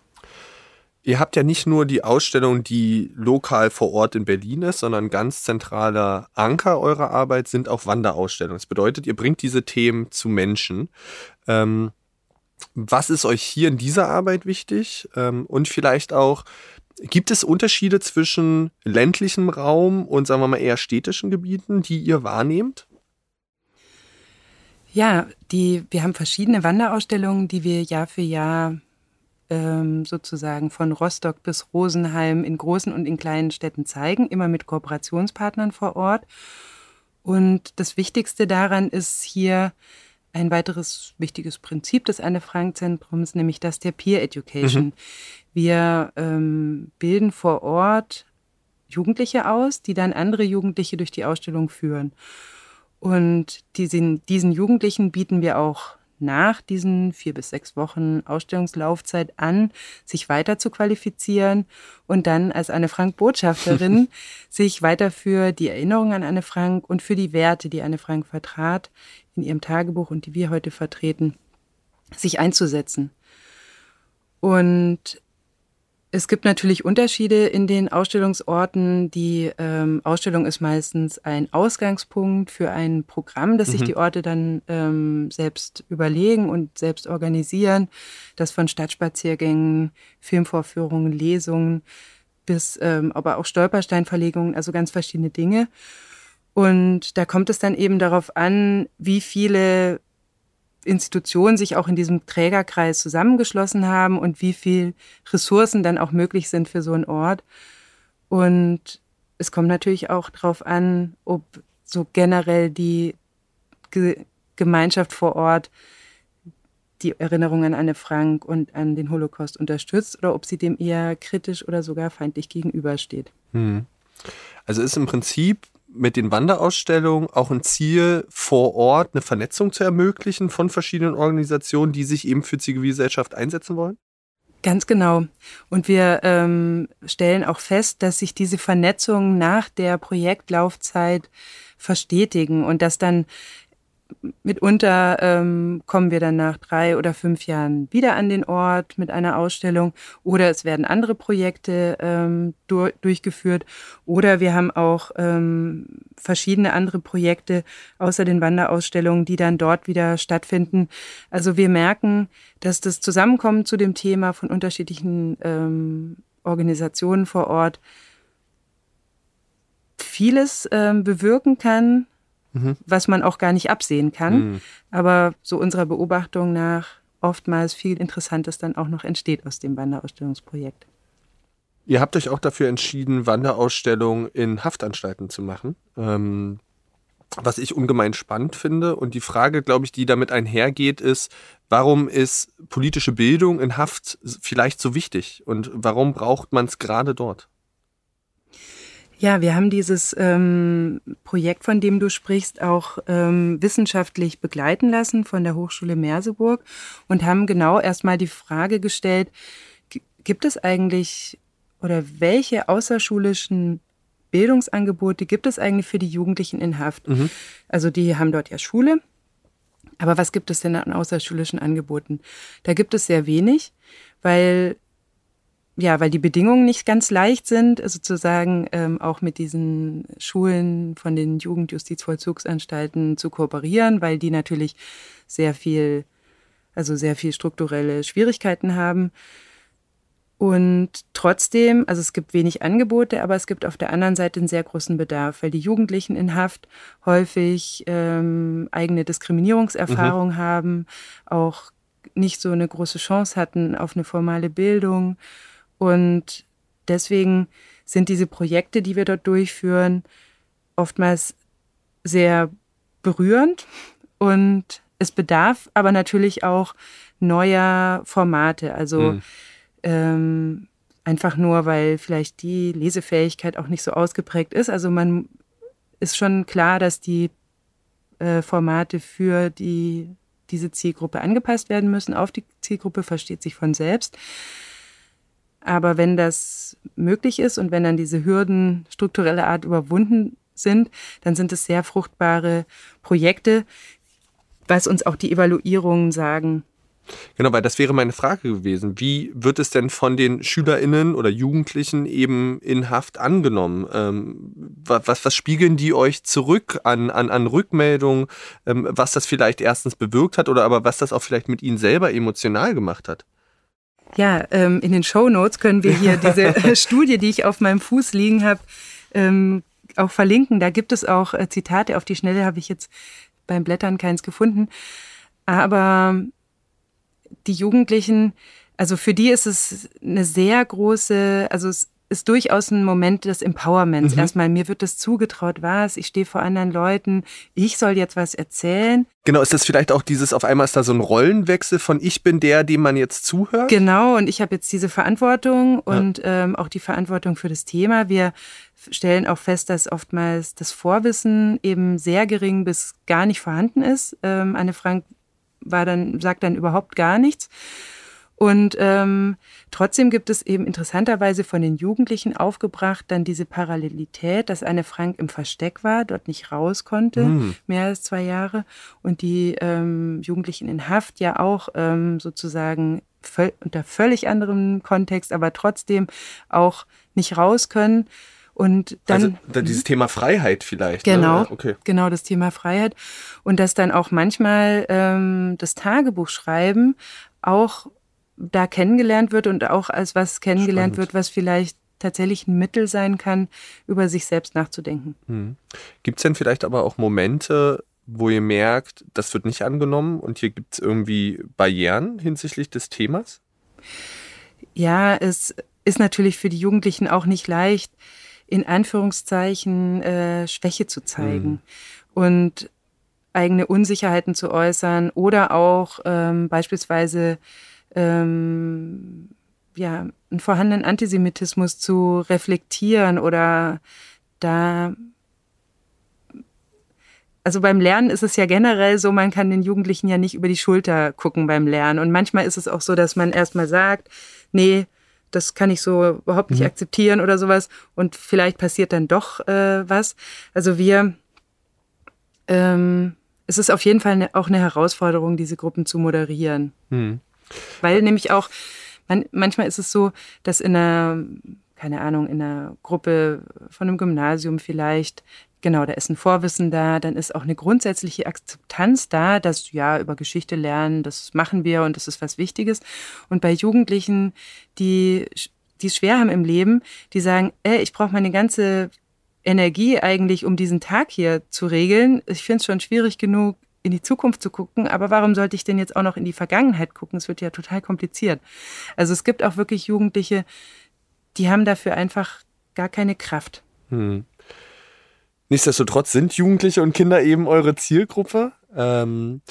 Ihr habt ja nicht nur die Ausstellung, die lokal vor Ort in Berlin ist, sondern ganz zentraler Anker eurer Arbeit sind auch Wanderausstellungen. Das bedeutet, ihr bringt diese Themen zu Menschen. Ähm, was ist euch hier in dieser Arbeit wichtig? Ähm, und vielleicht auch, gibt es Unterschiede zwischen ländlichem Raum und, sagen wir mal, eher städtischen Gebieten, die ihr wahrnehmt? Ja, die, wir haben verschiedene Wanderausstellungen, die wir Jahr für Jahr ähm, sozusagen von Rostock bis Rosenheim in großen und in kleinen Städten zeigen, immer mit Kooperationspartnern vor Ort. Und das Wichtigste daran ist hier ein weiteres wichtiges Prinzip des Anne-Frank-Zentrums, nämlich das der Peer Education. Mhm. Wir ähm, bilden vor Ort Jugendliche aus, die dann andere Jugendliche durch die Ausstellung führen. Und diesen, diesen Jugendlichen bieten wir auch nach diesen vier bis sechs Wochen Ausstellungslaufzeit an, sich weiter zu qualifizieren und dann als Anne Frank Botschafterin sich weiter für die Erinnerung an Anne Frank und für die Werte, die Anne Frank vertrat, in ihrem Tagebuch und die wir heute vertreten, sich einzusetzen. Und es gibt natürlich Unterschiede in den Ausstellungsorten. Die ähm, Ausstellung ist meistens ein Ausgangspunkt für ein Programm, das mhm. sich die Orte dann ähm, selbst überlegen und selbst organisieren. Das von Stadtspaziergängen, Filmvorführungen, Lesungen bis ähm, aber auch Stolpersteinverlegungen, also ganz verschiedene Dinge. Und da kommt es dann eben darauf an, wie viele Institutionen sich auch in diesem Trägerkreis zusammengeschlossen haben und wie viel Ressourcen dann auch möglich sind für so einen Ort. Und es kommt natürlich auch darauf an, ob so generell die Ge Gemeinschaft vor Ort die Erinnerung an Anne Frank und an den Holocaust unterstützt oder ob sie dem eher kritisch oder sogar feindlich gegenübersteht. Hm. Also ist im Prinzip mit den Wanderausstellungen auch ein Ziel, vor Ort eine Vernetzung zu ermöglichen von verschiedenen Organisationen, die sich eben für Zivilgesellschaft einsetzen wollen? Ganz genau. Und wir ähm, stellen auch fest, dass sich diese Vernetzungen nach der Projektlaufzeit verstetigen und dass dann mitunter ähm, kommen wir dann nach drei oder fünf Jahren wieder an den Ort mit einer Ausstellung oder es werden andere Projekte ähm, du durchgeführt oder wir haben auch ähm, verschiedene andere Projekte außer den Wanderausstellungen, die dann dort wieder stattfinden. Also wir merken, dass das Zusammenkommen zu dem Thema von unterschiedlichen ähm, Organisationen vor Ort vieles ähm, bewirken kann, mhm. was man auch gar nicht absehen kann. Mhm. Aber so unserer Beobachtung nach oftmals viel Interessantes dann auch noch entsteht aus dem Wanderausstellungsprojekt. Ihr habt euch auch dafür entschieden, Wanderausstellungen in Haftanstalten zu machen. Ähm, was ich ungemein spannend finde. Und die Frage, glaube ich, die damit einhergeht, ist, warum ist politische Bildung in Haft vielleicht so wichtig? Und warum braucht man es gerade dort? Ja, wir haben dieses ähm, Projekt, von dem du sprichst, auch ähm, wissenschaftlich begleiten lassen von der Hochschule Merseburg und haben genau erstmal die Frage gestellt, gibt es eigentlich oder welche außerschulischen Bildungsangebote gibt es eigentlich für die Jugendlichen in Haft? Mhm. Also die haben dort ja Schule, aber was gibt es denn an außerschulischen Angeboten? Da gibt es sehr wenig, weil ja, weil die Bedingungen nicht ganz leicht sind, sozusagen ähm, auch mit diesen Schulen von den Jugendjustizvollzugsanstalten zu kooperieren, weil die natürlich sehr viel, also sehr viel strukturelle Schwierigkeiten haben. Und trotzdem, also es gibt wenig Angebote, aber es gibt auf der anderen Seite einen sehr großen Bedarf, weil die Jugendlichen in Haft häufig ähm, eigene Diskriminierungserfahrung mhm. haben, auch nicht so eine große Chance hatten auf eine formale Bildung und deswegen sind diese Projekte, die wir dort durchführen, oftmals sehr berührend und es bedarf aber natürlich auch neuer Formate. Also mhm. ähm, einfach nur, weil vielleicht die Lesefähigkeit auch nicht so ausgeprägt ist. Also man ist schon klar, dass die äh, Formate für die, diese Zielgruppe angepasst werden müssen. Auf die Zielgruppe versteht sich von selbst. Aber wenn das möglich ist und wenn dann diese Hürden struktureller Art überwunden sind, dann sind es sehr fruchtbare Projekte, was uns auch die Evaluierungen sagen. Genau, weil das wäre meine Frage gewesen. Wie wird es denn von den SchülerInnen oder Jugendlichen eben in Haft angenommen? Ähm, was, was spiegeln die euch zurück an, an, an Rückmeldungen, ähm, was das vielleicht erstens bewirkt hat oder aber was das auch vielleicht mit ihnen selber emotional gemacht hat? Ja, ähm, in den Show Notes können wir hier diese Studie, die ich auf meinem Fuß liegen habe, ähm, auch verlinken. Da gibt es auch äh, Zitate. Auf die Schnelle habe ich jetzt beim Blättern keins gefunden. Aber die Jugendlichen, also für die ist es eine sehr große, also es ist durchaus ein Moment des Empowerments. Mhm. Erstmal, mir wird das zugetraut, was, ich stehe vor anderen Leuten, ich soll jetzt was erzählen. Genau, ist das vielleicht auch dieses, auf einmal ist da so ein Rollenwechsel von ich bin der, dem man jetzt zuhört? Genau, und ich habe jetzt diese Verantwortung und ja. ähm, auch die Verantwortung für das Thema. Wir stellen auch fest, dass oftmals das Vorwissen eben sehr gering bis gar nicht vorhanden ist. Ähm, Anne Frank war dann, sagt dann überhaupt gar nichts. Und ähm, trotzdem gibt es eben interessanterweise von den Jugendlichen aufgebracht dann diese Parallelität, dass Anne Frank im Versteck war, dort nicht raus konnte, mhm. mehr als zwei Jahre, und die ähm, Jugendlichen in Haft ja auch ähm, sozusagen völ unter völlig anderem Kontext, aber trotzdem auch nicht raus können. Und dann. Also dieses Thema Freiheit vielleicht. Ne? Genau. Ne? Okay. Genau, das Thema Freiheit. Und dass dann auch manchmal ähm, das Tagebuchschreiben auch da kennengelernt wird und auch als was kennengelernt Spannend. wird, was vielleicht tatsächlich ein Mittel sein kann, über sich selbst nachzudenken. Hm. Gibt es denn vielleicht aber auch Momente, wo ihr merkt, das wird nicht angenommen und hier gibt es irgendwie Barrieren hinsichtlich des Themas? Ja, es ist natürlich für die Jugendlichen auch nicht leicht, in Anführungszeichen äh, Schwäche zu zeigen mhm. und eigene Unsicherheiten zu äußern oder auch ähm, beispielsweise ähm, ja, einen vorhandenen Antisemitismus zu reflektieren oder da also beim Lernen ist es ja generell so, man kann den Jugendlichen ja nicht über die Schulter gucken beim Lernen. Und manchmal ist es auch so, dass man erstmal sagt, nee, das kann ich so überhaupt nicht mhm. akzeptieren oder sowas. Und vielleicht passiert dann doch äh, was. Also wir, ähm, es ist auf jeden Fall eine, auch eine Herausforderung, diese Gruppen zu moderieren. Mhm. Weil nämlich auch, man, manchmal ist es so, dass in einer, keine Ahnung, in einer Gruppe von einem Gymnasium vielleicht Genau, da ist ein Vorwissen da, dann ist auch eine grundsätzliche Akzeptanz da, dass ja über Geschichte lernen, das machen wir und das ist was Wichtiges. Und bei Jugendlichen, die die es schwer haben im Leben, die sagen, ey, ich brauche meine ganze Energie eigentlich, um diesen Tag hier zu regeln. Ich finde es schon schwierig genug, in die Zukunft zu gucken, aber warum sollte ich denn jetzt auch noch in die Vergangenheit gucken? Es wird ja total kompliziert. Also es gibt auch wirklich Jugendliche, die haben dafür einfach gar keine Kraft. Hm. Nichtsdestotrotz sind Jugendliche und Kinder eben eure Zielgruppe. Ähm,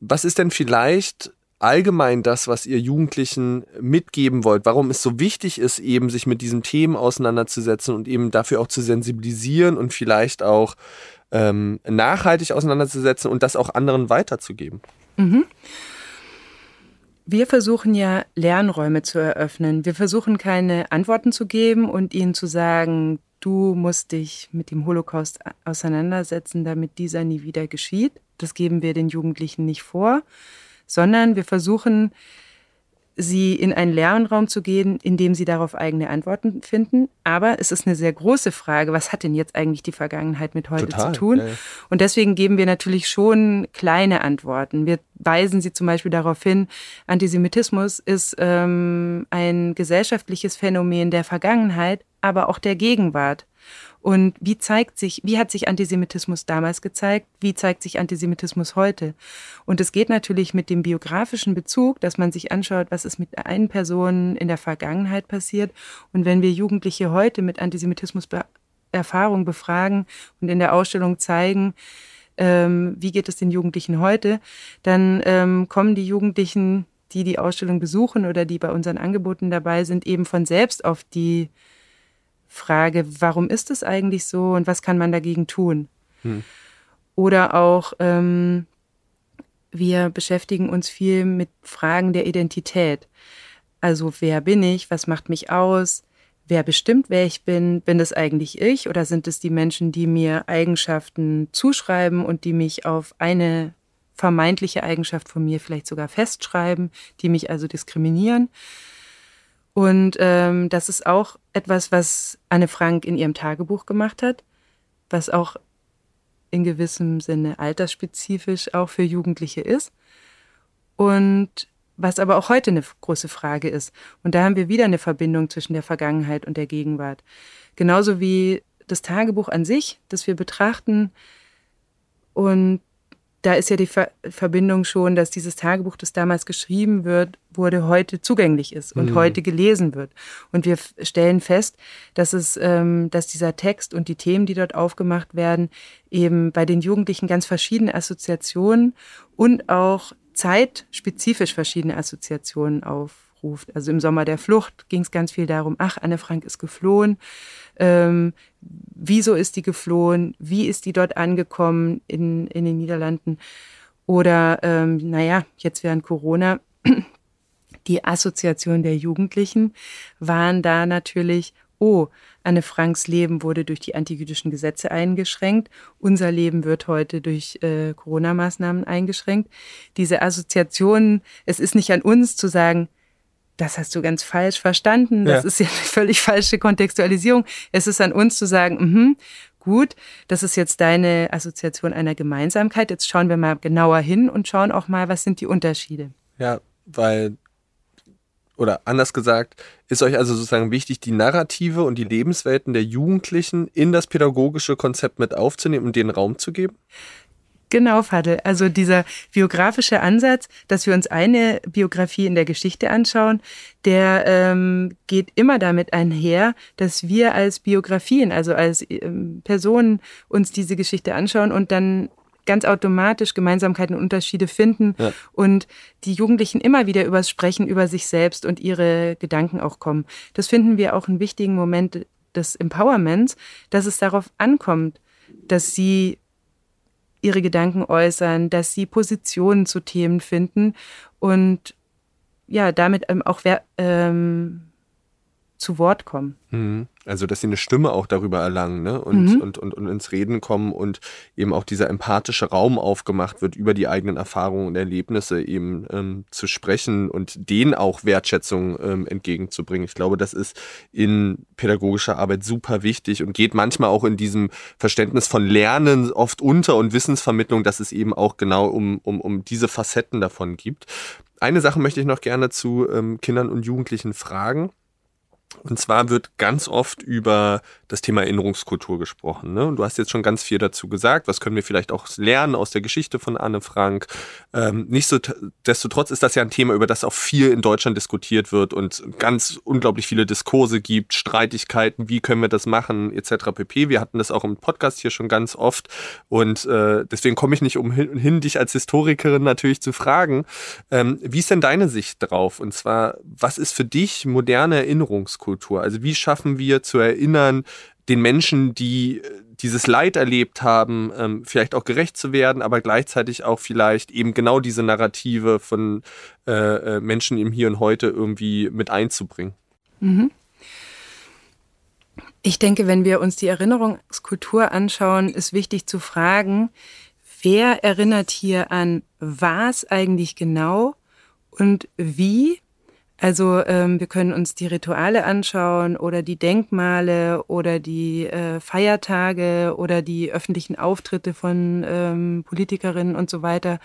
was ist denn vielleicht allgemein das, was ihr Jugendlichen mitgeben wollt? Warum es so wichtig ist, eben sich mit diesen Themen auseinanderzusetzen und eben dafür auch zu sensibilisieren und vielleicht auch ähm, nachhaltig auseinanderzusetzen und das auch anderen weiterzugeben? Mhm. Wir versuchen ja Lernräume zu eröffnen. Wir versuchen keine Antworten zu geben und ihnen zu sagen, du musst dich mit dem Holocaust auseinandersetzen, damit dieser nie wieder geschieht. Das geben wir den Jugendlichen nicht vor, sondern wir versuchen, sie in einen Lernraum zu gehen, in dem sie darauf eigene Antworten finden. Aber es ist eine sehr große Frage, was hat denn jetzt eigentlich die Vergangenheit mit heute Total, zu tun? Ja, ja. Und deswegen geben wir natürlich schon kleine Antworten. Wir weisen sie zum Beispiel darauf hin, Antisemitismus ist ähm, ein gesellschaftliches Phänomen der Vergangenheit, aber auch der Gegenwart. Und wie zeigt sich, wie hat sich Antisemitismus damals gezeigt? Wie zeigt sich Antisemitismus heute? Und es geht natürlich mit dem biografischen Bezug, dass man sich anschaut, was ist mit einer Person in der Vergangenheit passiert. Und wenn wir Jugendliche heute mit Antisemitismus Erfahrung befragen und in der Ausstellung zeigen, ähm, wie geht es den Jugendlichen heute, dann ähm, kommen die Jugendlichen, die die Ausstellung besuchen oder die bei unseren Angeboten dabei sind, eben von selbst auf die Frage, warum ist es eigentlich so und was kann man dagegen tun? Hm. Oder auch, ähm, wir beschäftigen uns viel mit Fragen der Identität. Also wer bin ich? Was macht mich aus? Wer bestimmt, wer ich bin? Bin das eigentlich ich oder sind es die Menschen, die mir Eigenschaften zuschreiben und die mich auf eine vermeintliche Eigenschaft von mir vielleicht sogar festschreiben, die mich also diskriminieren? Und ähm, das ist auch etwas, was Anne Frank in ihrem Tagebuch gemacht hat, was auch in gewissem Sinne altersspezifisch auch für Jugendliche ist. Und was aber auch heute eine große Frage ist. Und da haben wir wieder eine Verbindung zwischen der Vergangenheit und der Gegenwart. Genauso wie das Tagebuch an sich, das wir betrachten und da ist ja die Ver Verbindung schon, dass dieses Tagebuch, das damals geschrieben wird, wurde, heute zugänglich ist und mhm. heute gelesen wird. Und wir stellen fest, dass es, ähm, dass dieser Text und die Themen, die dort aufgemacht werden, eben bei den Jugendlichen ganz verschiedene Assoziationen und auch zeitspezifisch verschiedene Assoziationen aufruft. Also im Sommer der Flucht ging es ganz viel darum, ach, Anne Frank ist geflohen. Ähm, wieso ist die geflohen? Wie ist die dort angekommen in, in den Niederlanden? Oder, ähm, naja, jetzt während Corona, die Assoziation der Jugendlichen waren da natürlich, oh, Anne Franks Leben wurde durch die antijüdischen Gesetze eingeschränkt. Unser Leben wird heute durch äh, Corona-Maßnahmen eingeschränkt. Diese Assoziationen, es ist nicht an uns zu sagen, das hast du ganz falsch verstanden, das ja. ist ja eine völlig falsche Kontextualisierung. Es ist an uns zu sagen, mh, gut, das ist jetzt deine Assoziation einer Gemeinsamkeit. Jetzt schauen wir mal genauer hin und schauen auch mal, was sind die Unterschiede. Ja, weil, oder anders gesagt, ist euch also sozusagen wichtig, die Narrative und die Lebenswelten der Jugendlichen in das pädagogische Konzept mit aufzunehmen und denen Raum zu geben? Genau, Fadel. Also dieser biografische Ansatz, dass wir uns eine Biografie in der Geschichte anschauen, der ähm, geht immer damit einher, dass wir als Biografien, also als ähm, Personen uns diese Geschichte anschauen und dann ganz automatisch Gemeinsamkeiten und Unterschiede finden ja. und die Jugendlichen immer wieder übers Sprechen über sich selbst und ihre Gedanken auch kommen. Das finden wir auch einen wichtigen Moment des Empowerments, dass es darauf ankommt, dass sie ihre Gedanken äußern, dass sie Positionen zu Themen finden und ja, damit auch ähm, zu Wort kommen. Mhm. Also, dass sie eine Stimme auch darüber erlangen ne? und, mhm. und, und, und ins Reden kommen und eben auch dieser empathische Raum aufgemacht wird, über die eigenen Erfahrungen und Erlebnisse eben ähm, zu sprechen und denen auch Wertschätzung ähm, entgegenzubringen. Ich glaube, das ist in pädagogischer Arbeit super wichtig und geht manchmal auch in diesem Verständnis von Lernen oft unter und Wissensvermittlung, dass es eben auch genau um, um, um diese Facetten davon gibt. Eine Sache möchte ich noch gerne zu ähm, Kindern und Jugendlichen fragen. Und zwar wird ganz oft über das Thema Erinnerungskultur gesprochen. Ne? Und du hast jetzt schon ganz viel dazu gesagt. Was können wir vielleicht auch lernen aus der Geschichte von Anne Frank? Ähm, Nichtsdestotrotz ist das ja ein Thema, über das auch viel in Deutschland diskutiert wird und ganz unglaublich viele Diskurse gibt, Streitigkeiten, wie können wir das machen, etc. pp. Wir hatten das auch im Podcast hier schon ganz oft. Und äh, deswegen komme ich nicht umhin, dich als Historikerin natürlich zu fragen. Ähm, wie ist denn deine Sicht drauf? Und zwar, was ist für dich moderne Erinnerungskultur? Erinnerungskultur? Also wie schaffen wir zu erinnern, den Menschen, die äh, dieses Leid erlebt haben, ähm, vielleicht auch gerecht zu werden, aber gleichzeitig auch vielleicht eben genau diese Narrative von äh, äh, Menschen im Hier und Heute irgendwie mit einzubringen. Mhm. Ich denke, wenn wir uns die Erinnerungskultur anschauen, ist wichtig zu fragen, wer erinnert hier an was eigentlich genau und wie Also ähm, wir können uns die Rituale anschauen oder die Denkmale oder die äh, Feiertage oder die öffentlichen Auftritte von ähm, Politikerinnen und so weiter.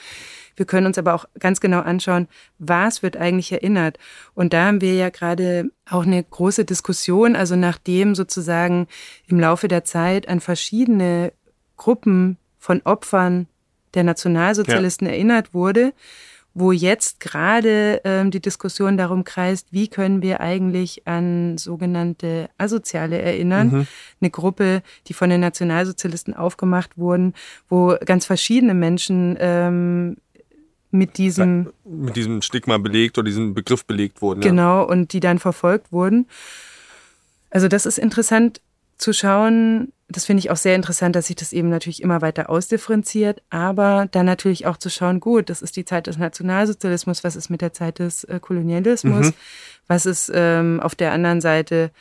Wir können uns aber auch ganz genau anschauen, was wird eigentlich erinnert. Und da haben wir ja gerade auch eine große Diskussion, also nachdem sozusagen im Laufe der Zeit an verschiedene Gruppen von Opfern der Nationalsozialisten ja. erinnert wurde, wo jetzt gerade ähm, die Diskussion darum kreist, wie können wir eigentlich an sogenannte Asoziale erinnern. Mhm. Eine Gruppe, die von den Nationalsozialisten aufgemacht wurden, wo ganz verschiedene Menschen ähm, mit diesem mit diesem Stigma belegt oder diesem Begriff belegt wurden. Genau, ja. und die dann verfolgt wurden. Also das ist interessant zu schauen, das finde ich auch sehr interessant, dass sich das eben natürlich immer weiter ausdifferenziert, aber dann natürlich auch zu schauen, gut, das ist die Zeit des Nationalsozialismus, was ist mit der Zeit des äh, Kolonialismus, mhm. was ist ähm, auf der anderen Seite,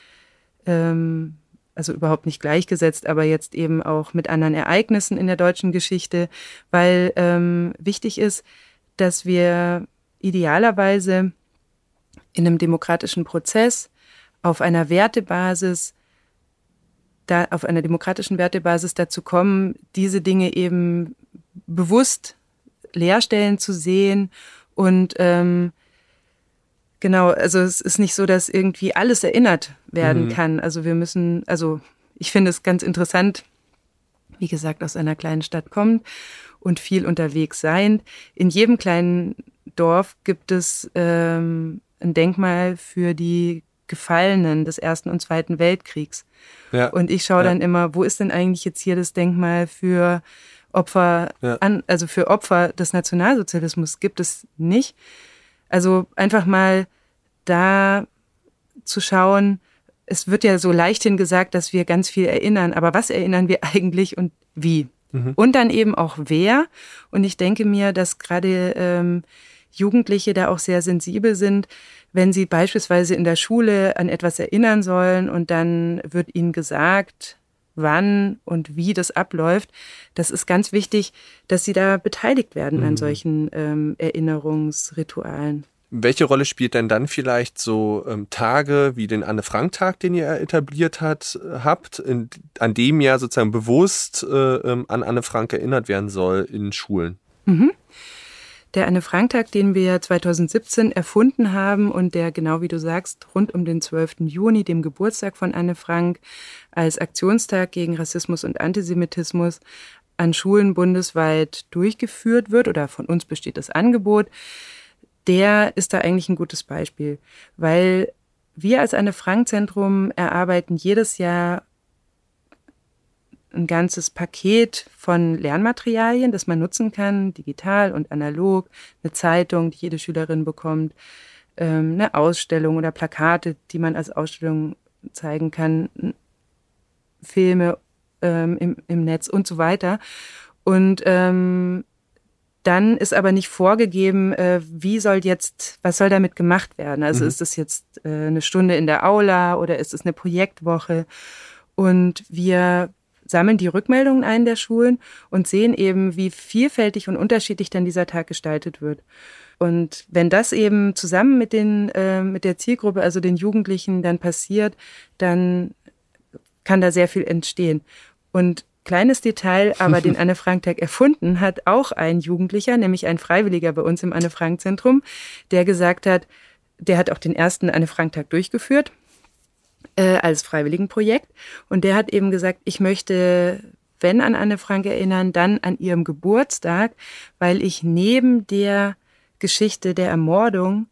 ähm, also überhaupt nicht gleichgesetzt, aber jetzt eben auch mit anderen Ereignissen in der deutschen Geschichte, weil ähm, wichtig ist, dass wir idealerweise in einem demokratischen Prozess auf einer Wertebasis da auf einer demokratischen Wertebasis dazu kommen, diese Dinge eben bewusst Leerstellen zu sehen und ähm, genau, also es ist nicht so, dass irgendwie alles erinnert werden mhm. kann. Also wir müssen, also ich finde es ganz interessant, wie gesagt, aus einer kleinen Stadt kommt und viel unterwegs sein. In jedem kleinen Dorf gibt es ähm, ein Denkmal für die Gefallenen des Ersten und Zweiten Weltkriegs. Ja. Und ich schaue ja. dann immer, wo ist denn eigentlich jetzt hier das Denkmal für Opfer, ja. an, also für Opfer des Nationalsozialismus gibt es nicht. Also einfach mal da zu schauen, es wird ja so leichthin gesagt, dass wir ganz viel erinnern, aber was erinnern wir eigentlich und wie? Mhm. Und dann eben auch wer. Und ich denke mir, dass gerade ähm, Jugendliche da auch sehr sensibel sind, wenn sie beispielsweise in der Schule an etwas erinnern sollen und dann wird ihnen gesagt, wann und wie das abläuft. Das ist ganz wichtig, dass sie da beteiligt werden mhm. an solchen ähm, Erinnerungsritualen. Welche Rolle spielt denn dann vielleicht so ähm, Tage wie den Anne-Frank-Tag, den ihr etabliert hat, habt, in, an dem ja sozusagen bewusst äh, ähm, an Anne Frank erinnert werden soll in Schulen? Mhm. Der Anne-Frank-Tag, den wir 2017 erfunden haben und der, genau wie du sagst, rund um den 12. Juni, dem Geburtstag von Anne Frank, als Aktionstag gegen Rassismus und Antisemitismus an Schulen bundesweit durchgeführt wird oder von uns besteht das Angebot, der ist da eigentlich ein gutes Beispiel, weil wir als Anne-Frank-Zentrum erarbeiten jedes Jahr ein ganzes Paket von Lernmaterialien, das man nutzen kann, digital und analog, eine Zeitung, die jede Schülerin bekommt, ähm, eine Ausstellung oder Plakate, die man als Ausstellung zeigen kann, Filme ähm, im, im Netz und so weiter. Und ähm, dann ist aber nicht vorgegeben, äh, wie soll jetzt, was soll damit gemacht werden? Also mhm. ist es jetzt äh, eine Stunde in der Aula oder ist es eine Projektwoche? Und wir sammeln die Rückmeldungen ein der Schulen und sehen eben, wie vielfältig und unterschiedlich dann dieser Tag gestaltet wird. Und wenn das eben zusammen mit den äh, mit der Zielgruppe, also den Jugendlichen, dann passiert, dann kann da sehr viel entstehen. Und kleines Detail, aber den Anne Frank Tag erfunden hat auch ein Jugendlicher, nämlich ein Freiwilliger bei uns im Anne Frank Zentrum, der gesagt hat, der hat auch den ersten Anne Frank Tag durchgeführt äh, als Freiwilligenprojekt. Und der hat eben gesagt, ich möchte, wenn an Anne Frank erinnern, dann an ihrem Geburtstag, weil ich neben der Geschichte der Ermordung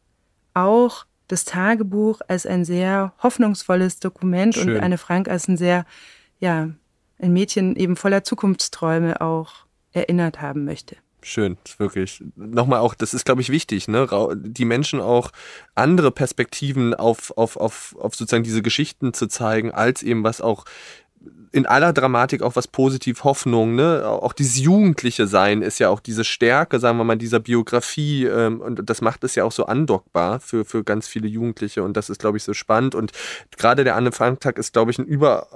auch das Tagebuch als ein sehr hoffnungsvolles Dokument Schön. und Anne Frank als ein sehr, ja, ein Mädchen eben voller Zukunftsträume auch erinnert haben möchte schön, wirklich. Nochmal auch, das ist, glaube ich, wichtig, ne? Die Menschen auch andere Perspektiven auf, auf, auf, auf sozusagen diese Geschichten zu zeigen, als eben was auch in aller Dramatik auch was positiv Hoffnung, ne? Auch dieses Jugendliche Sein ist ja auch diese Stärke, sagen wir mal, dieser Biografie ähm, und das macht es ja auch so andockbar für, für ganz viele Jugendliche und das ist, glaube ich, so spannend und gerade der Anne Frank Tag ist, glaube ich, ein über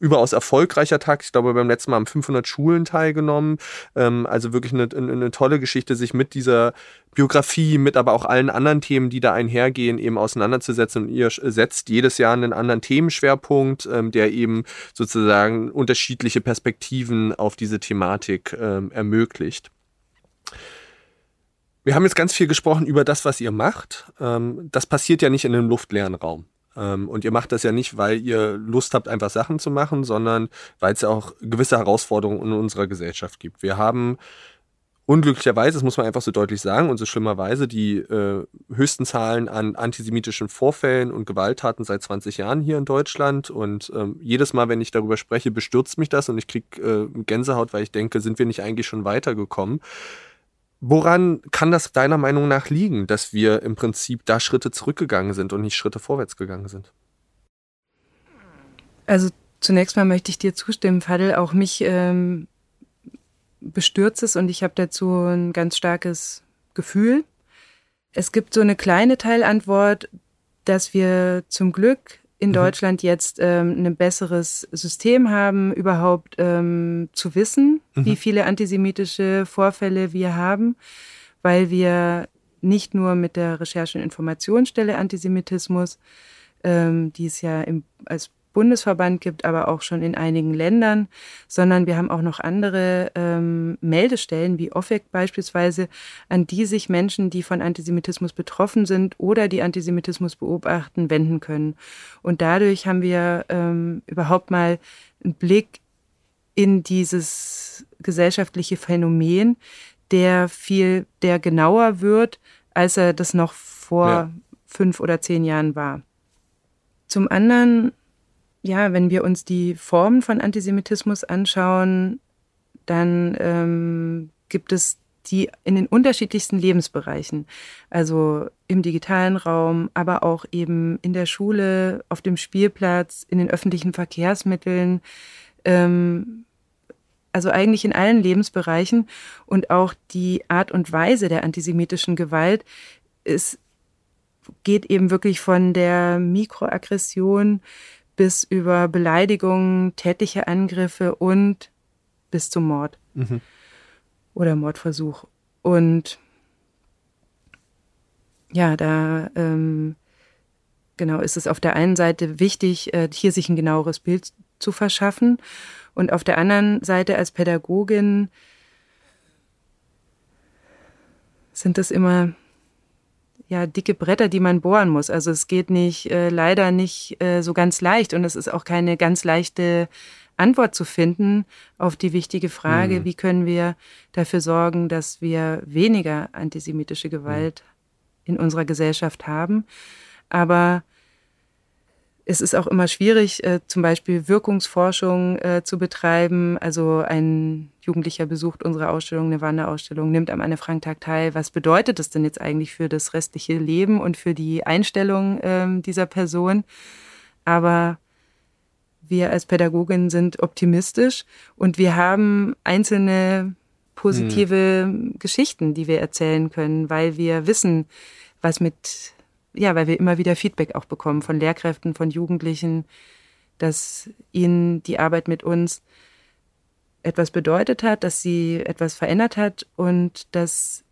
überaus erfolgreicher Tag. Ich glaube, beim letzten Mal haben 500 Schulen teilgenommen. Ähm, also wirklich eine, eine tolle Geschichte, sich mit dieser Biografie, mit aber auch allen anderen Themen, die da einhergehen, eben auseinanderzusetzen. Und ihr setzt jedes Jahr einen anderen Themenschwerpunkt, ähm, der eben sozusagen unterschiedliche Perspektiven auf diese Thematik ähm, ermöglicht. Wir haben jetzt ganz viel gesprochen über das, was ihr macht. Ähm, das passiert ja nicht in einem luftleeren Raum. Ähm, und ihr macht das ja nicht, weil ihr Lust habt, einfach Sachen zu machen, sondern weil es ja auch gewisse Herausforderungen in unserer Gesellschaft gibt. Wir haben unglücklicherweise, das muss man einfach so deutlich sagen, und so schlimmerweise die äh, höchsten Zahlen an antisemitischen Vorfällen und Gewalttaten seit 20 Jahren hier in Deutschland. Und ähm, jedes Mal, wenn ich darüber spreche, bestürzt mich das und ich kriege äh, Gänsehaut, weil ich denke, sind wir nicht eigentlich schon weitergekommen? Woran kann das deiner Meinung nach liegen, dass wir im Prinzip da Schritte zurückgegangen sind und nicht Schritte vorwärts gegangen sind? Also zunächst mal möchte ich dir zustimmen, Fadel. Auch mich ähm, bestürzt es und ich habe dazu ein ganz starkes Gefühl. Es gibt so eine kleine Teilantwort, dass wir zum Glück in mhm. Deutschland jetzt ähm, ein besseres System haben, überhaupt ähm, zu wissen, mhm. wie viele antisemitische Vorfälle wir haben, weil wir nicht nur mit der Recherche- und Informationsstelle Antisemitismus, ähm, die es ja im, als Bundesverband gibt, aber auch schon in einigen Ländern, sondern wir haben auch noch andere ähm, Meldestellen wie OFEC beispielsweise, an die sich Menschen, die von Antisemitismus betroffen sind oder die Antisemitismus beobachten, wenden können. Und dadurch haben wir ähm, überhaupt mal einen Blick in dieses gesellschaftliche Phänomen, der viel, der genauer wird, als er das noch vor ja. fünf oder zehn Jahren war. Zum anderen ja, wenn wir uns die Formen von Antisemitismus anschauen, dann ähm, gibt es die in den unterschiedlichsten Lebensbereichen, also im digitalen Raum, aber auch eben in der Schule, auf dem Spielplatz, in den öffentlichen Verkehrsmitteln, ähm, also eigentlich in allen Lebensbereichen. Und auch die Art und Weise der antisemitischen Gewalt ist, geht eben wirklich von der Mikroaggression bis über Beleidigungen, tätliche Angriffe und bis zum Mord mhm. oder Mordversuch. Und ja, da ähm, genau ist es auf der einen Seite wichtig, äh, hier sich ein genaueres Bild zu verschaffen und auf der anderen Seite als Pädagogin sind es immer ja, dicke Bretter, die man bohren muss. Also es geht nicht, äh, leider nicht äh, so ganz leicht und es ist auch keine ganz leichte Antwort zu finden auf die wichtige Frage, mhm. wie können wir dafür sorgen, dass wir weniger antisemitische Gewalt mhm. in unserer Gesellschaft haben. Aber es ist auch immer schwierig, äh, zum Beispiel Wirkungsforschung äh, zu betreiben. Also ein Jugendlicher besucht unsere Ausstellung, eine Wanderausstellung, nimmt am Anne-Frank-Tag teil. Was bedeutet das denn jetzt eigentlich für das restliche Leben und für die Einstellung äh, dieser Person? Aber wir als Pädagogin sind optimistisch und wir haben einzelne positive hm. Geschichten, die wir erzählen können, weil wir wissen, was mit ja, weil wir immer wieder Feedback auch bekommen von Lehrkräften, von Jugendlichen, dass ihnen die Arbeit mit uns etwas bedeutet hat, dass sie etwas verändert hat und dass,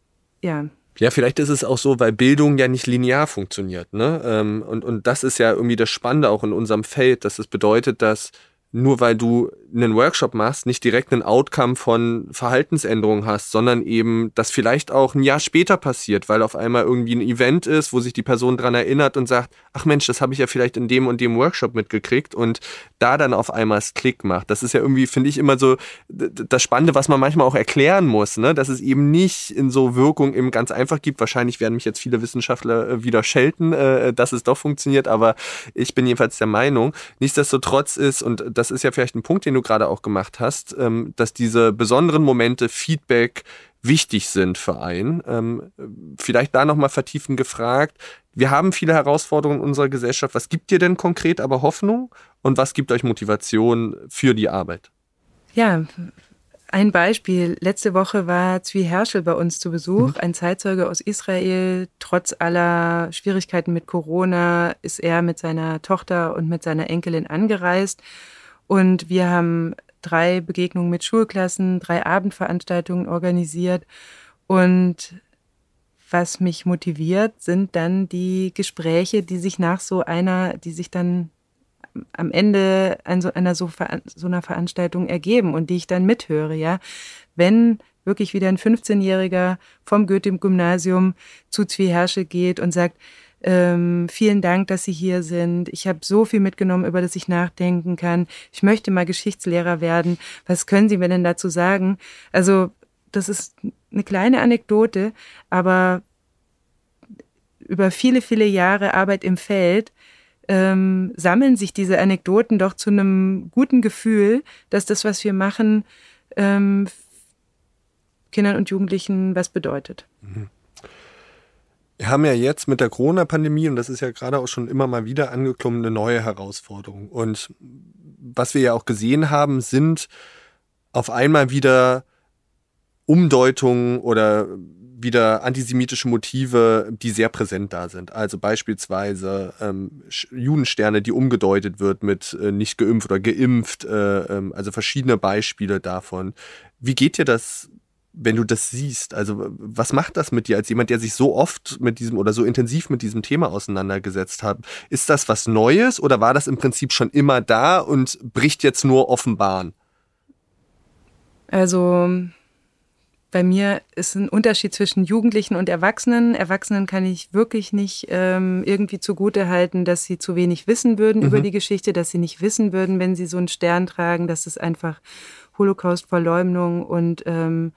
ja. Ja, vielleicht ist es auch so, weil Bildung ja nicht linear funktioniert. Ne? Ähm, und, und das ist ja irgendwie das Spannende auch in unserem Feld, dass es bedeutet, dass nur weil du einen Workshop machst, nicht direkt einen Outcome von Verhaltensänderungen hast, sondern eben das vielleicht auch ein Jahr später passiert, weil auf einmal irgendwie ein Event ist, wo sich die Person dran erinnert und sagt, ach Mensch, das habe ich ja vielleicht in dem und dem Workshop mitgekriegt und da dann auf einmal es Klick macht. Das ist ja irgendwie, finde ich, immer so das Spannende, was man manchmal auch erklären muss, ne? dass es eben nicht in so Wirkung eben ganz einfach gibt. Wahrscheinlich werden mich jetzt viele Wissenschaftler äh, wieder schelten, äh, dass es doch funktioniert, aber ich bin jedenfalls der Meinung, nichtsdestotrotz ist, und das ist ja vielleicht ein Punkt, den du gerade auch gemacht hast, ähm, dass diese besonderen Momente Feedback wichtig sind für einen. Ähm, vielleicht da nochmal vertiefen gefragt. Wir haben viele Herausforderungen in unserer Gesellschaft. Was gibt dir denn konkret aber Hoffnung und was gibt euch Motivation für die Arbeit? Ja, ein Beispiel. Letzte Woche war Zvi Herschel bei uns zu Besuch, mhm. ein Zeitzeuge aus Israel. Trotz aller Schwierigkeiten mit Corona ist er mit seiner Tochter und mit seiner Enkelin angereist Und wir haben drei Begegnungen mit Schulklassen, drei Abendveranstaltungen organisiert. Und was mich motiviert, sind dann die Gespräche, die sich nach so einer, die sich dann am Ende einer so, so einer Veranstaltung ergeben und die ich dann mithöre, ja. Wenn wirklich wieder ein 15-Jähriger vom Goethe-Gymnasium zu Zwiherrsche geht und sagt, ähm, vielen Dank, dass Sie hier sind. Ich habe so viel mitgenommen, über das ich nachdenken kann. Ich möchte mal Geschichtslehrer werden. Was können Sie mir denn dazu sagen? Also, das ist eine kleine Anekdote, aber über viele, viele Jahre Arbeit im Feld ähm, sammeln sich diese Anekdoten doch zu einem guten Gefühl, dass das, was wir machen, ähm, Kindern und Jugendlichen was bedeutet. Mhm. Wir haben ja jetzt mit der Corona-Pandemie, und das ist ja gerade auch schon immer mal wieder angeklommen, eine neue Herausforderung. Und was wir ja auch gesehen haben, sind auf einmal wieder Umdeutungen oder wieder antisemitische Motive, die sehr präsent da sind. Also beispielsweise ähm, Judensterne, die umgedeutet wird mit äh, nicht geimpft oder geimpft, äh, äh, also verschiedene Beispiele davon. Wie geht dir das wenn du das siehst? Also, was macht das mit dir als jemand, der sich so oft mit diesem oder so intensiv mit diesem Thema auseinandergesetzt hat? Ist das was Neues oder war das im Prinzip schon immer da und bricht jetzt nur offenbaren? Also, bei mir ist ein Unterschied zwischen Jugendlichen und Erwachsenen. Erwachsenen kann ich wirklich nicht ähm, irgendwie zugute halten, dass sie zu wenig wissen würden mhm. über die Geschichte, dass sie nicht wissen würden, wenn sie so einen Stern tragen, dass es einfach Holocaust-Verleumdung und ähm,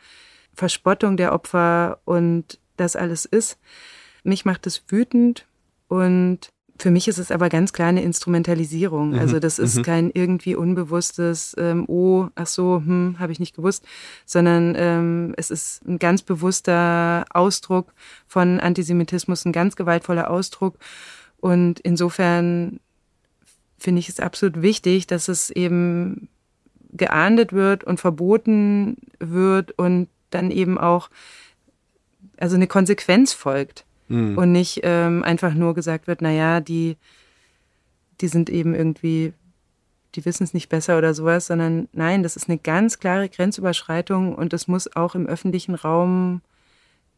Verspottung der Opfer und das alles ist. Mich macht es wütend und für mich ist es aber ganz kleine Instrumentalisierung. Mhm. Also das ist mhm. kein irgendwie unbewusstes, ähm, oh, ach so, hm, habe ich nicht gewusst, sondern ähm, es ist ein ganz bewusster Ausdruck von Antisemitismus, ein ganz gewaltvoller Ausdruck. Und insofern finde ich es absolut wichtig, dass es eben geahndet wird und verboten wird und dann eben auch also eine Konsequenz folgt mhm. und nicht ähm, einfach nur gesagt wird, naja, die, die sind eben irgendwie, die wissen es nicht besser oder sowas, sondern nein, das ist eine ganz klare Grenzüberschreitung und es muss auch im öffentlichen Raum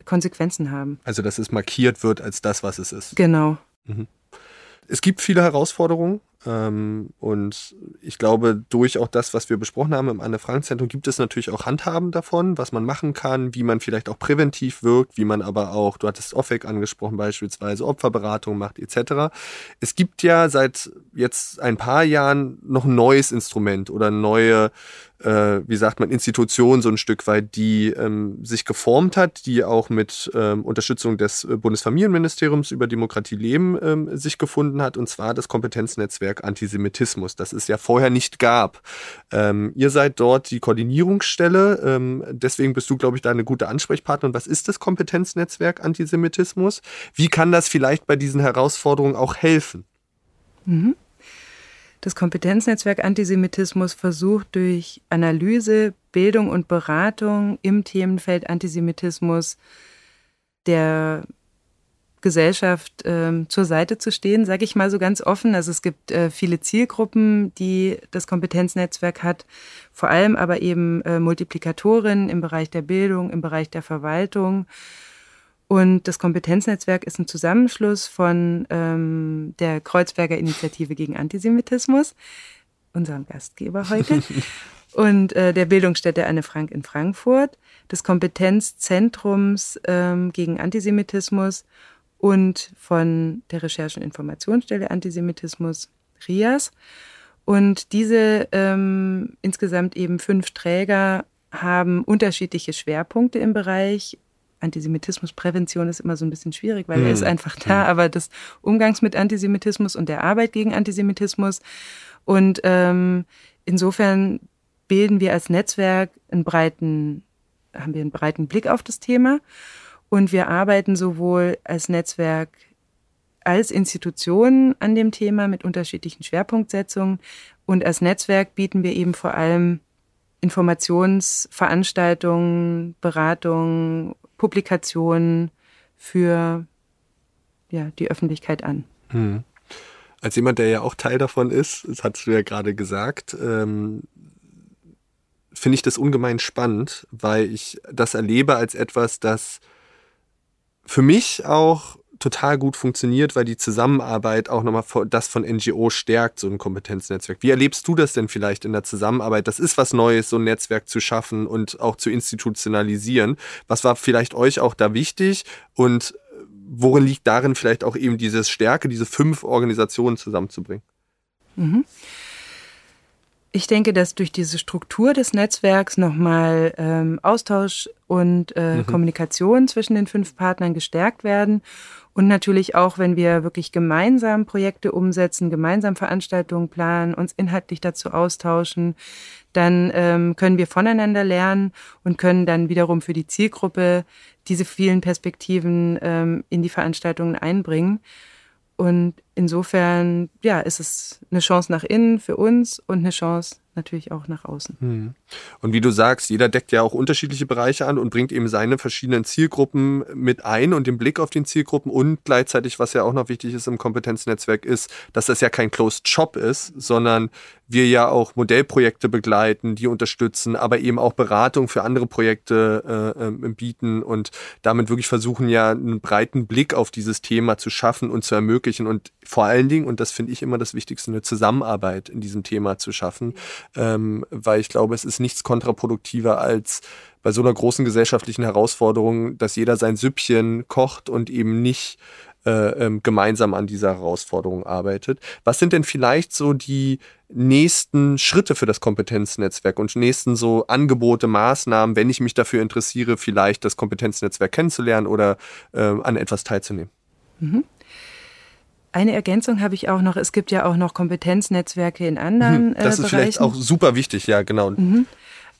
Konsequenzen haben. Also dass es markiert wird als das, was es ist. Genau. Mhm. Es gibt viele Herausforderungen und ich glaube, durch auch das, was wir besprochen haben im Anne-Frank-Zentrum, gibt es natürlich auch Handhaben davon, was man machen kann, wie man vielleicht auch präventiv wirkt, wie man aber auch, du hattest OFEC angesprochen, beispielsweise Opferberatung macht, etc. Es gibt ja seit jetzt ein paar Jahren noch ein neues Instrument oder neue äh, wie sagt man, Institution so ein Stück weit, die ähm, sich geformt hat, die auch mit ähm, Unterstützung des äh, Bundesfamilienministeriums über Demokratie leben ähm, sich gefunden hat, und zwar das Kompetenznetzwerk Antisemitismus, das es ja vorher nicht gab. Ähm, ihr seid dort die Koordinierungsstelle, ähm, deswegen bist du, glaube ich, da eine gute Ansprechpartnerin. Was ist das Kompetenznetzwerk Antisemitismus? Wie kann das vielleicht bei diesen Herausforderungen auch helfen? Mhm. Das Kompetenznetzwerk Antisemitismus versucht durch Analyse, Bildung und Beratung im Themenfeld Antisemitismus der Gesellschaft äh, zur Seite zu stehen, sage ich mal so ganz offen. Also es gibt äh, viele Zielgruppen, die das Kompetenznetzwerk hat, vor allem aber eben äh, Multiplikatoren im Bereich der Bildung, im Bereich der Verwaltung und das Kompetenznetzwerk ist ein Zusammenschluss von ähm, der Kreuzberger Initiative gegen Antisemitismus, unserem Gastgeber heute, und äh, der Bildungsstätte Anne Frank in Frankfurt, des Kompetenzzentrums ähm, gegen Antisemitismus und von der Recherche- und Informationsstelle Antisemitismus RIAS. Und diese ähm, insgesamt eben fünf Träger haben unterschiedliche Schwerpunkte im Bereich Antisemitismusprävention ist immer so ein bisschen schwierig, weil mhm. er ist einfach da, aber des Umgangs mit Antisemitismus und der Arbeit gegen Antisemitismus. Und ähm, insofern bilden wir als Netzwerk einen breiten, haben wir einen breiten Blick auf das Thema. Und wir arbeiten sowohl als Netzwerk als Institution an dem Thema mit unterschiedlichen Schwerpunktsetzungen. Und als Netzwerk bieten wir eben vor allem Informationsveranstaltungen, Beratungen, Publikationen für ja, die Öffentlichkeit an. Hm. Als jemand, der ja auch Teil davon ist, das hast du ja gerade gesagt, ähm, finde ich das ungemein spannend, weil ich das erlebe als etwas, das für mich auch total gut funktioniert, weil die Zusammenarbeit auch nochmal das von NGO stärkt, so ein Kompetenznetzwerk. Wie erlebst du das denn vielleicht in der Zusammenarbeit? Das ist was Neues, so ein Netzwerk zu schaffen und auch zu institutionalisieren. Was war vielleicht euch auch da wichtig und worin liegt darin vielleicht auch eben diese Stärke, diese fünf Organisationen zusammenzubringen? Mhm. Ich denke, dass durch diese Struktur des Netzwerks nochmal ähm, Austausch und äh, mhm. Kommunikation zwischen den fünf Partnern gestärkt werden. Und natürlich auch, wenn wir wirklich gemeinsam Projekte umsetzen, gemeinsam Veranstaltungen planen, uns inhaltlich dazu austauschen, dann ähm, können wir voneinander lernen und können dann wiederum für die Zielgruppe diese vielen Perspektiven ähm, in die Veranstaltungen einbringen. Und insofern, ja, ist es eine Chance nach innen für uns und eine Chance natürlich auch nach außen. Hm. Und wie du sagst, jeder deckt ja auch unterschiedliche Bereiche an und bringt eben seine verschiedenen Zielgruppen mit ein und den Blick auf den Zielgruppen und gleichzeitig, was ja auch noch wichtig ist im Kompetenznetzwerk, ist, dass das ja kein Closed Shop ist, sondern wir ja auch Modellprojekte begleiten, die unterstützen, aber eben auch Beratung für andere Projekte äh, äh, bieten und damit wirklich versuchen ja einen breiten Blick auf dieses Thema zu schaffen und zu ermöglichen und vor allen Dingen, und das finde ich immer das Wichtigste, eine Zusammenarbeit in diesem Thema zu schaffen, ähm, weil ich glaube, es ist nichts kontraproduktiver als bei so einer großen gesellschaftlichen Herausforderung, dass jeder sein Süppchen kocht und eben nicht äh, ähm, gemeinsam an dieser Herausforderung arbeitet. Was sind denn vielleicht so die nächsten Schritte für das Kompetenznetzwerk und nächsten so Angebote, Maßnahmen, wenn ich mich dafür interessiere, vielleicht das Kompetenznetzwerk kennenzulernen oder äh, an etwas teilzunehmen? Mhm. Eine Ergänzung habe ich auch noch. Es gibt ja auch noch Kompetenznetzwerke in anderen mhm, Das äh, ist vielleicht auch super wichtig, ja, genau. Mhm.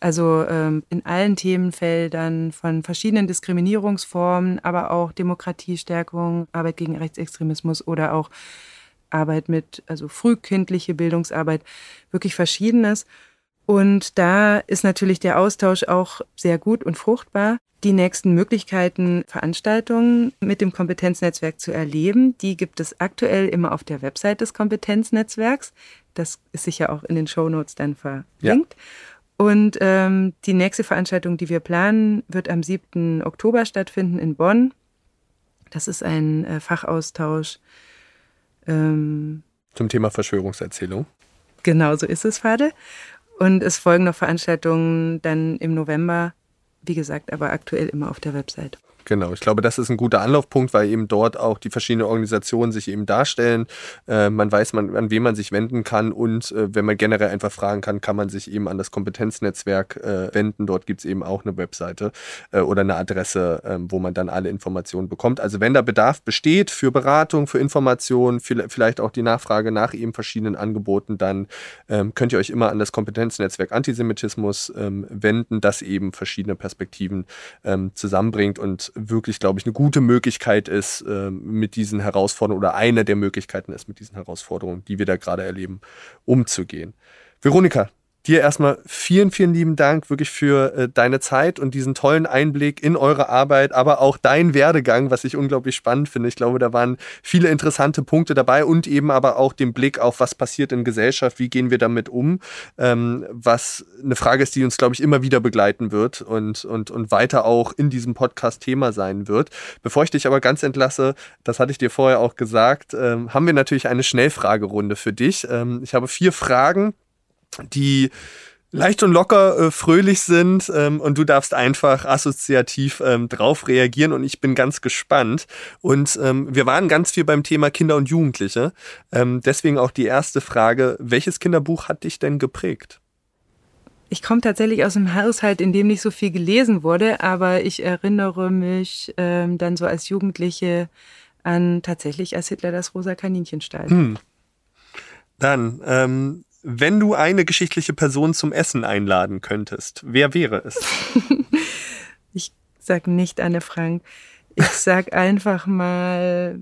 Also ähm, in allen Themenfeldern von verschiedenen Diskriminierungsformen, aber auch Demokratiestärkung, Arbeit gegen Rechtsextremismus oder auch Arbeit mit, also frühkindliche Bildungsarbeit, wirklich Verschiedenes. Und da ist natürlich der Austausch auch sehr gut und fruchtbar. Die nächsten Möglichkeiten, Veranstaltungen mit dem Kompetenznetzwerk zu erleben, die gibt es aktuell immer auf der Website des Kompetenznetzwerks. Das ist sicher auch in den Shownotes dann verlinkt. Ja. Und ähm, die nächste Veranstaltung, die wir planen, wird am 7. Oktober stattfinden in Bonn. Das ist ein äh, Fachaustausch. Ähm, Zum Thema Verschwörungserzählung. Genau, so ist es, Fade. Und es folgen noch Veranstaltungen dann im November, wie gesagt, aber aktuell immer auf der Website. Genau, ich glaube, das ist ein guter Anlaufpunkt, weil eben dort auch die verschiedenen Organisationen sich eben darstellen. Äh, man weiß, man, an wen man sich wenden kann und äh, wenn man generell einfach fragen kann, kann man sich eben an das Kompetenznetzwerk äh, wenden. Dort gibt es eben auch eine Webseite äh, oder eine Adresse, ähm, wo man dann alle Informationen bekommt. Also wenn da Bedarf besteht für Beratung, für Informationen, vielleicht auch die Nachfrage nach eben verschiedenen Angeboten, dann ähm, könnt ihr euch immer an das Kompetenznetzwerk Antisemitismus ähm, wenden, das eben verschiedene Perspektiven zusammenbringt und wirklich, glaube ich, eine gute Möglichkeit ist, äh, mit diesen Herausforderungen oder eine der Möglichkeiten ist, mit diesen Herausforderungen, die wir da gerade erleben, umzugehen. Veronika, Dir erstmal vielen, vielen lieben Dank wirklich für äh, deine Zeit und diesen tollen Einblick in eure Arbeit, aber auch dein Werdegang, was ich unglaublich spannend finde. Ich glaube, da waren viele interessante Punkte dabei und eben aber auch den Blick auf, was passiert in Gesellschaft, wie gehen wir damit um, ähm, was eine Frage ist, die uns, glaube ich, immer wieder begleiten wird und, und, und weiter auch in diesem Podcast Thema sein wird. Bevor ich dich aber ganz entlasse, das hatte ich dir vorher auch gesagt, ähm, haben wir natürlich eine Schnellfragerunde für dich. Ähm, ich habe vier Fragen die leicht und locker äh, fröhlich sind ähm, und du darfst einfach assoziativ ähm, drauf reagieren und ich bin ganz gespannt. Und ähm, wir waren ganz viel beim Thema Kinder und Jugendliche. Ähm, deswegen auch die erste Frage, welches Kinderbuch hat dich denn geprägt? Ich komme tatsächlich aus einem Haushalt, in dem nicht so viel gelesen wurde, aber ich erinnere mich ähm, dann so als Jugendliche an tatsächlich, als Hitler das rosa Kaninchen stahl. Hm. Dann, ähm, wenn du eine geschichtliche Person zum Essen einladen könntest, wer wäre es? ich sag nicht Anne Frank. Ich sag einfach mal,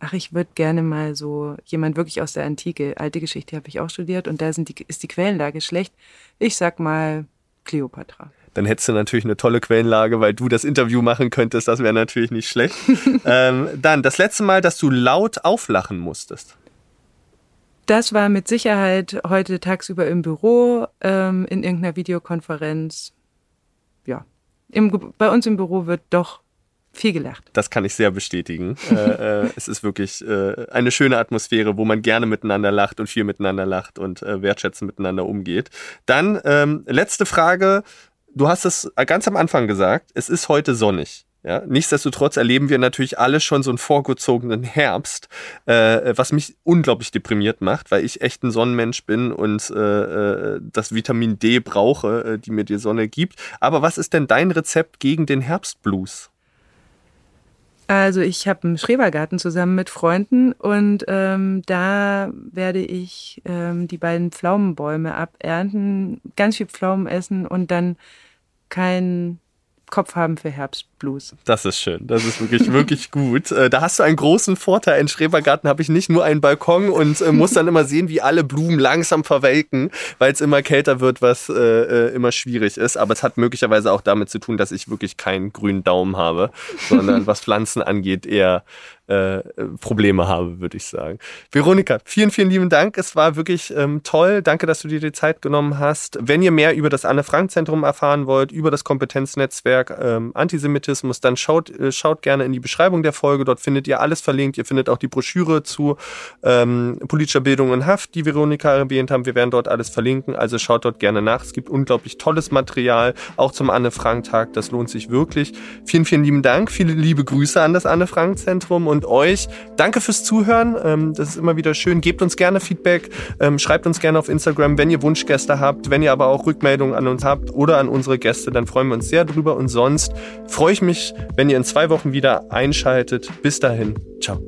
ach, ich würde gerne mal so jemand wirklich aus der Antike, alte Geschichte habe ich auch studiert und da sind die, ist die Quellenlage schlecht. Ich sag mal Kleopatra. Dann hättest du natürlich eine tolle Quellenlage, weil du das Interview machen könntest. Das wäre natürlich nicht schlecht. ähm, dann das letzte Mal, dass du laut auflachen musstest. Das war mit Sicherheit heute tagsüber im Büro, ähm, in irgendeiner Videokonferenz. Ja, Im, bei uns im Büro wird doch viel gelacht. Das kann ich sehr bestätigen. äh, äh, es ist wirklich äh, eine schöne Atmosphäre, wo man gerne miteinander lacht und viel miteinander lacht und äh, wertschätzend miteinander umgeht. Dann ähm, letzte Frage. Du hast es ganz am Anfang gesagt, es ist heute sonnig. Ja, nichtsdestotrotz erleben wir natürlich alle schon so einen vorgezogenen Herbst, äh, was mich unglaublich deprimiert macht, weil ich echt ein Sonnenmensch bin und äh, äh, das Vitamin D brauche, äh, die mir die Sonne gibt. Aber was ist denn dein Rezept gegen den Herbstblues? Also ich habe einen Schrebergarten zusammen mit Freunden und ähm, da werde ich ähm, die beiden Pflaumenbäume abernten, ganz viel Pflaumen essen und dann kein Kopf haben für Herbstblues. Das ist schön. Das ist wirklich, wirklich gut. Äh, da hast du einen großen Vorteil. In Schrebergarten habe ich nicht nur einen Balkon und äh, muss dann immer sehen, wie alle Blumen langsam verwelken, weil es immer kälter wird, was äh, immer schwierig ist. Aber es hat möglicherweise auch damit zu tun, dass ich wirklich keinen grünen Daumen habe, sondern was Pflanzen angeht, eher äh, Probleme habe, würde ich sagen. Veronika, vielen, vielen lieben Dank. Es war wirklich ähm, toll. Danke, dass du dir die Zeit genommen hast. Wenn ihr mehr über das Anne-Frank-Zentrum erfahren wollt, über das Kompetenznetzwerk ähm, Antisemitismus, dann schaut, äh, schaut gerne in die Beschreibung der Folge. Dort findet ihr alles verlinkt. Ihr findet auch die Broschüre zu ähm, politischer Bildung und Haft, die Veronika erwähnt haben. Wir werden dort alles verlinken. Also schaut dort gerne nach. Es gibt unglaublich tolles Material, auch zum Anne-Frank-Tag. Das lohnt sich wirklich. Vielen, vielen lieben Dank. Viele liebe Grüße an das Anne-Frank-Zentrum und und euch. Danke fürs Zuhören. Ähm, das ist immer wieder schön. Gebt uns gerne Feedback. Ähm, schreibt uns gerne auf Instagram, wenn ihr Wunschgäste habt. Wenn ihr aber auch Rückmeldungen an uns habt oder an unsere Gäste, dann freuen wir uns sehr drüber. Und sonst freue ich mich, wenn ihr in zwei Wochen wieder einschaltet. Bis dahin. Ciao.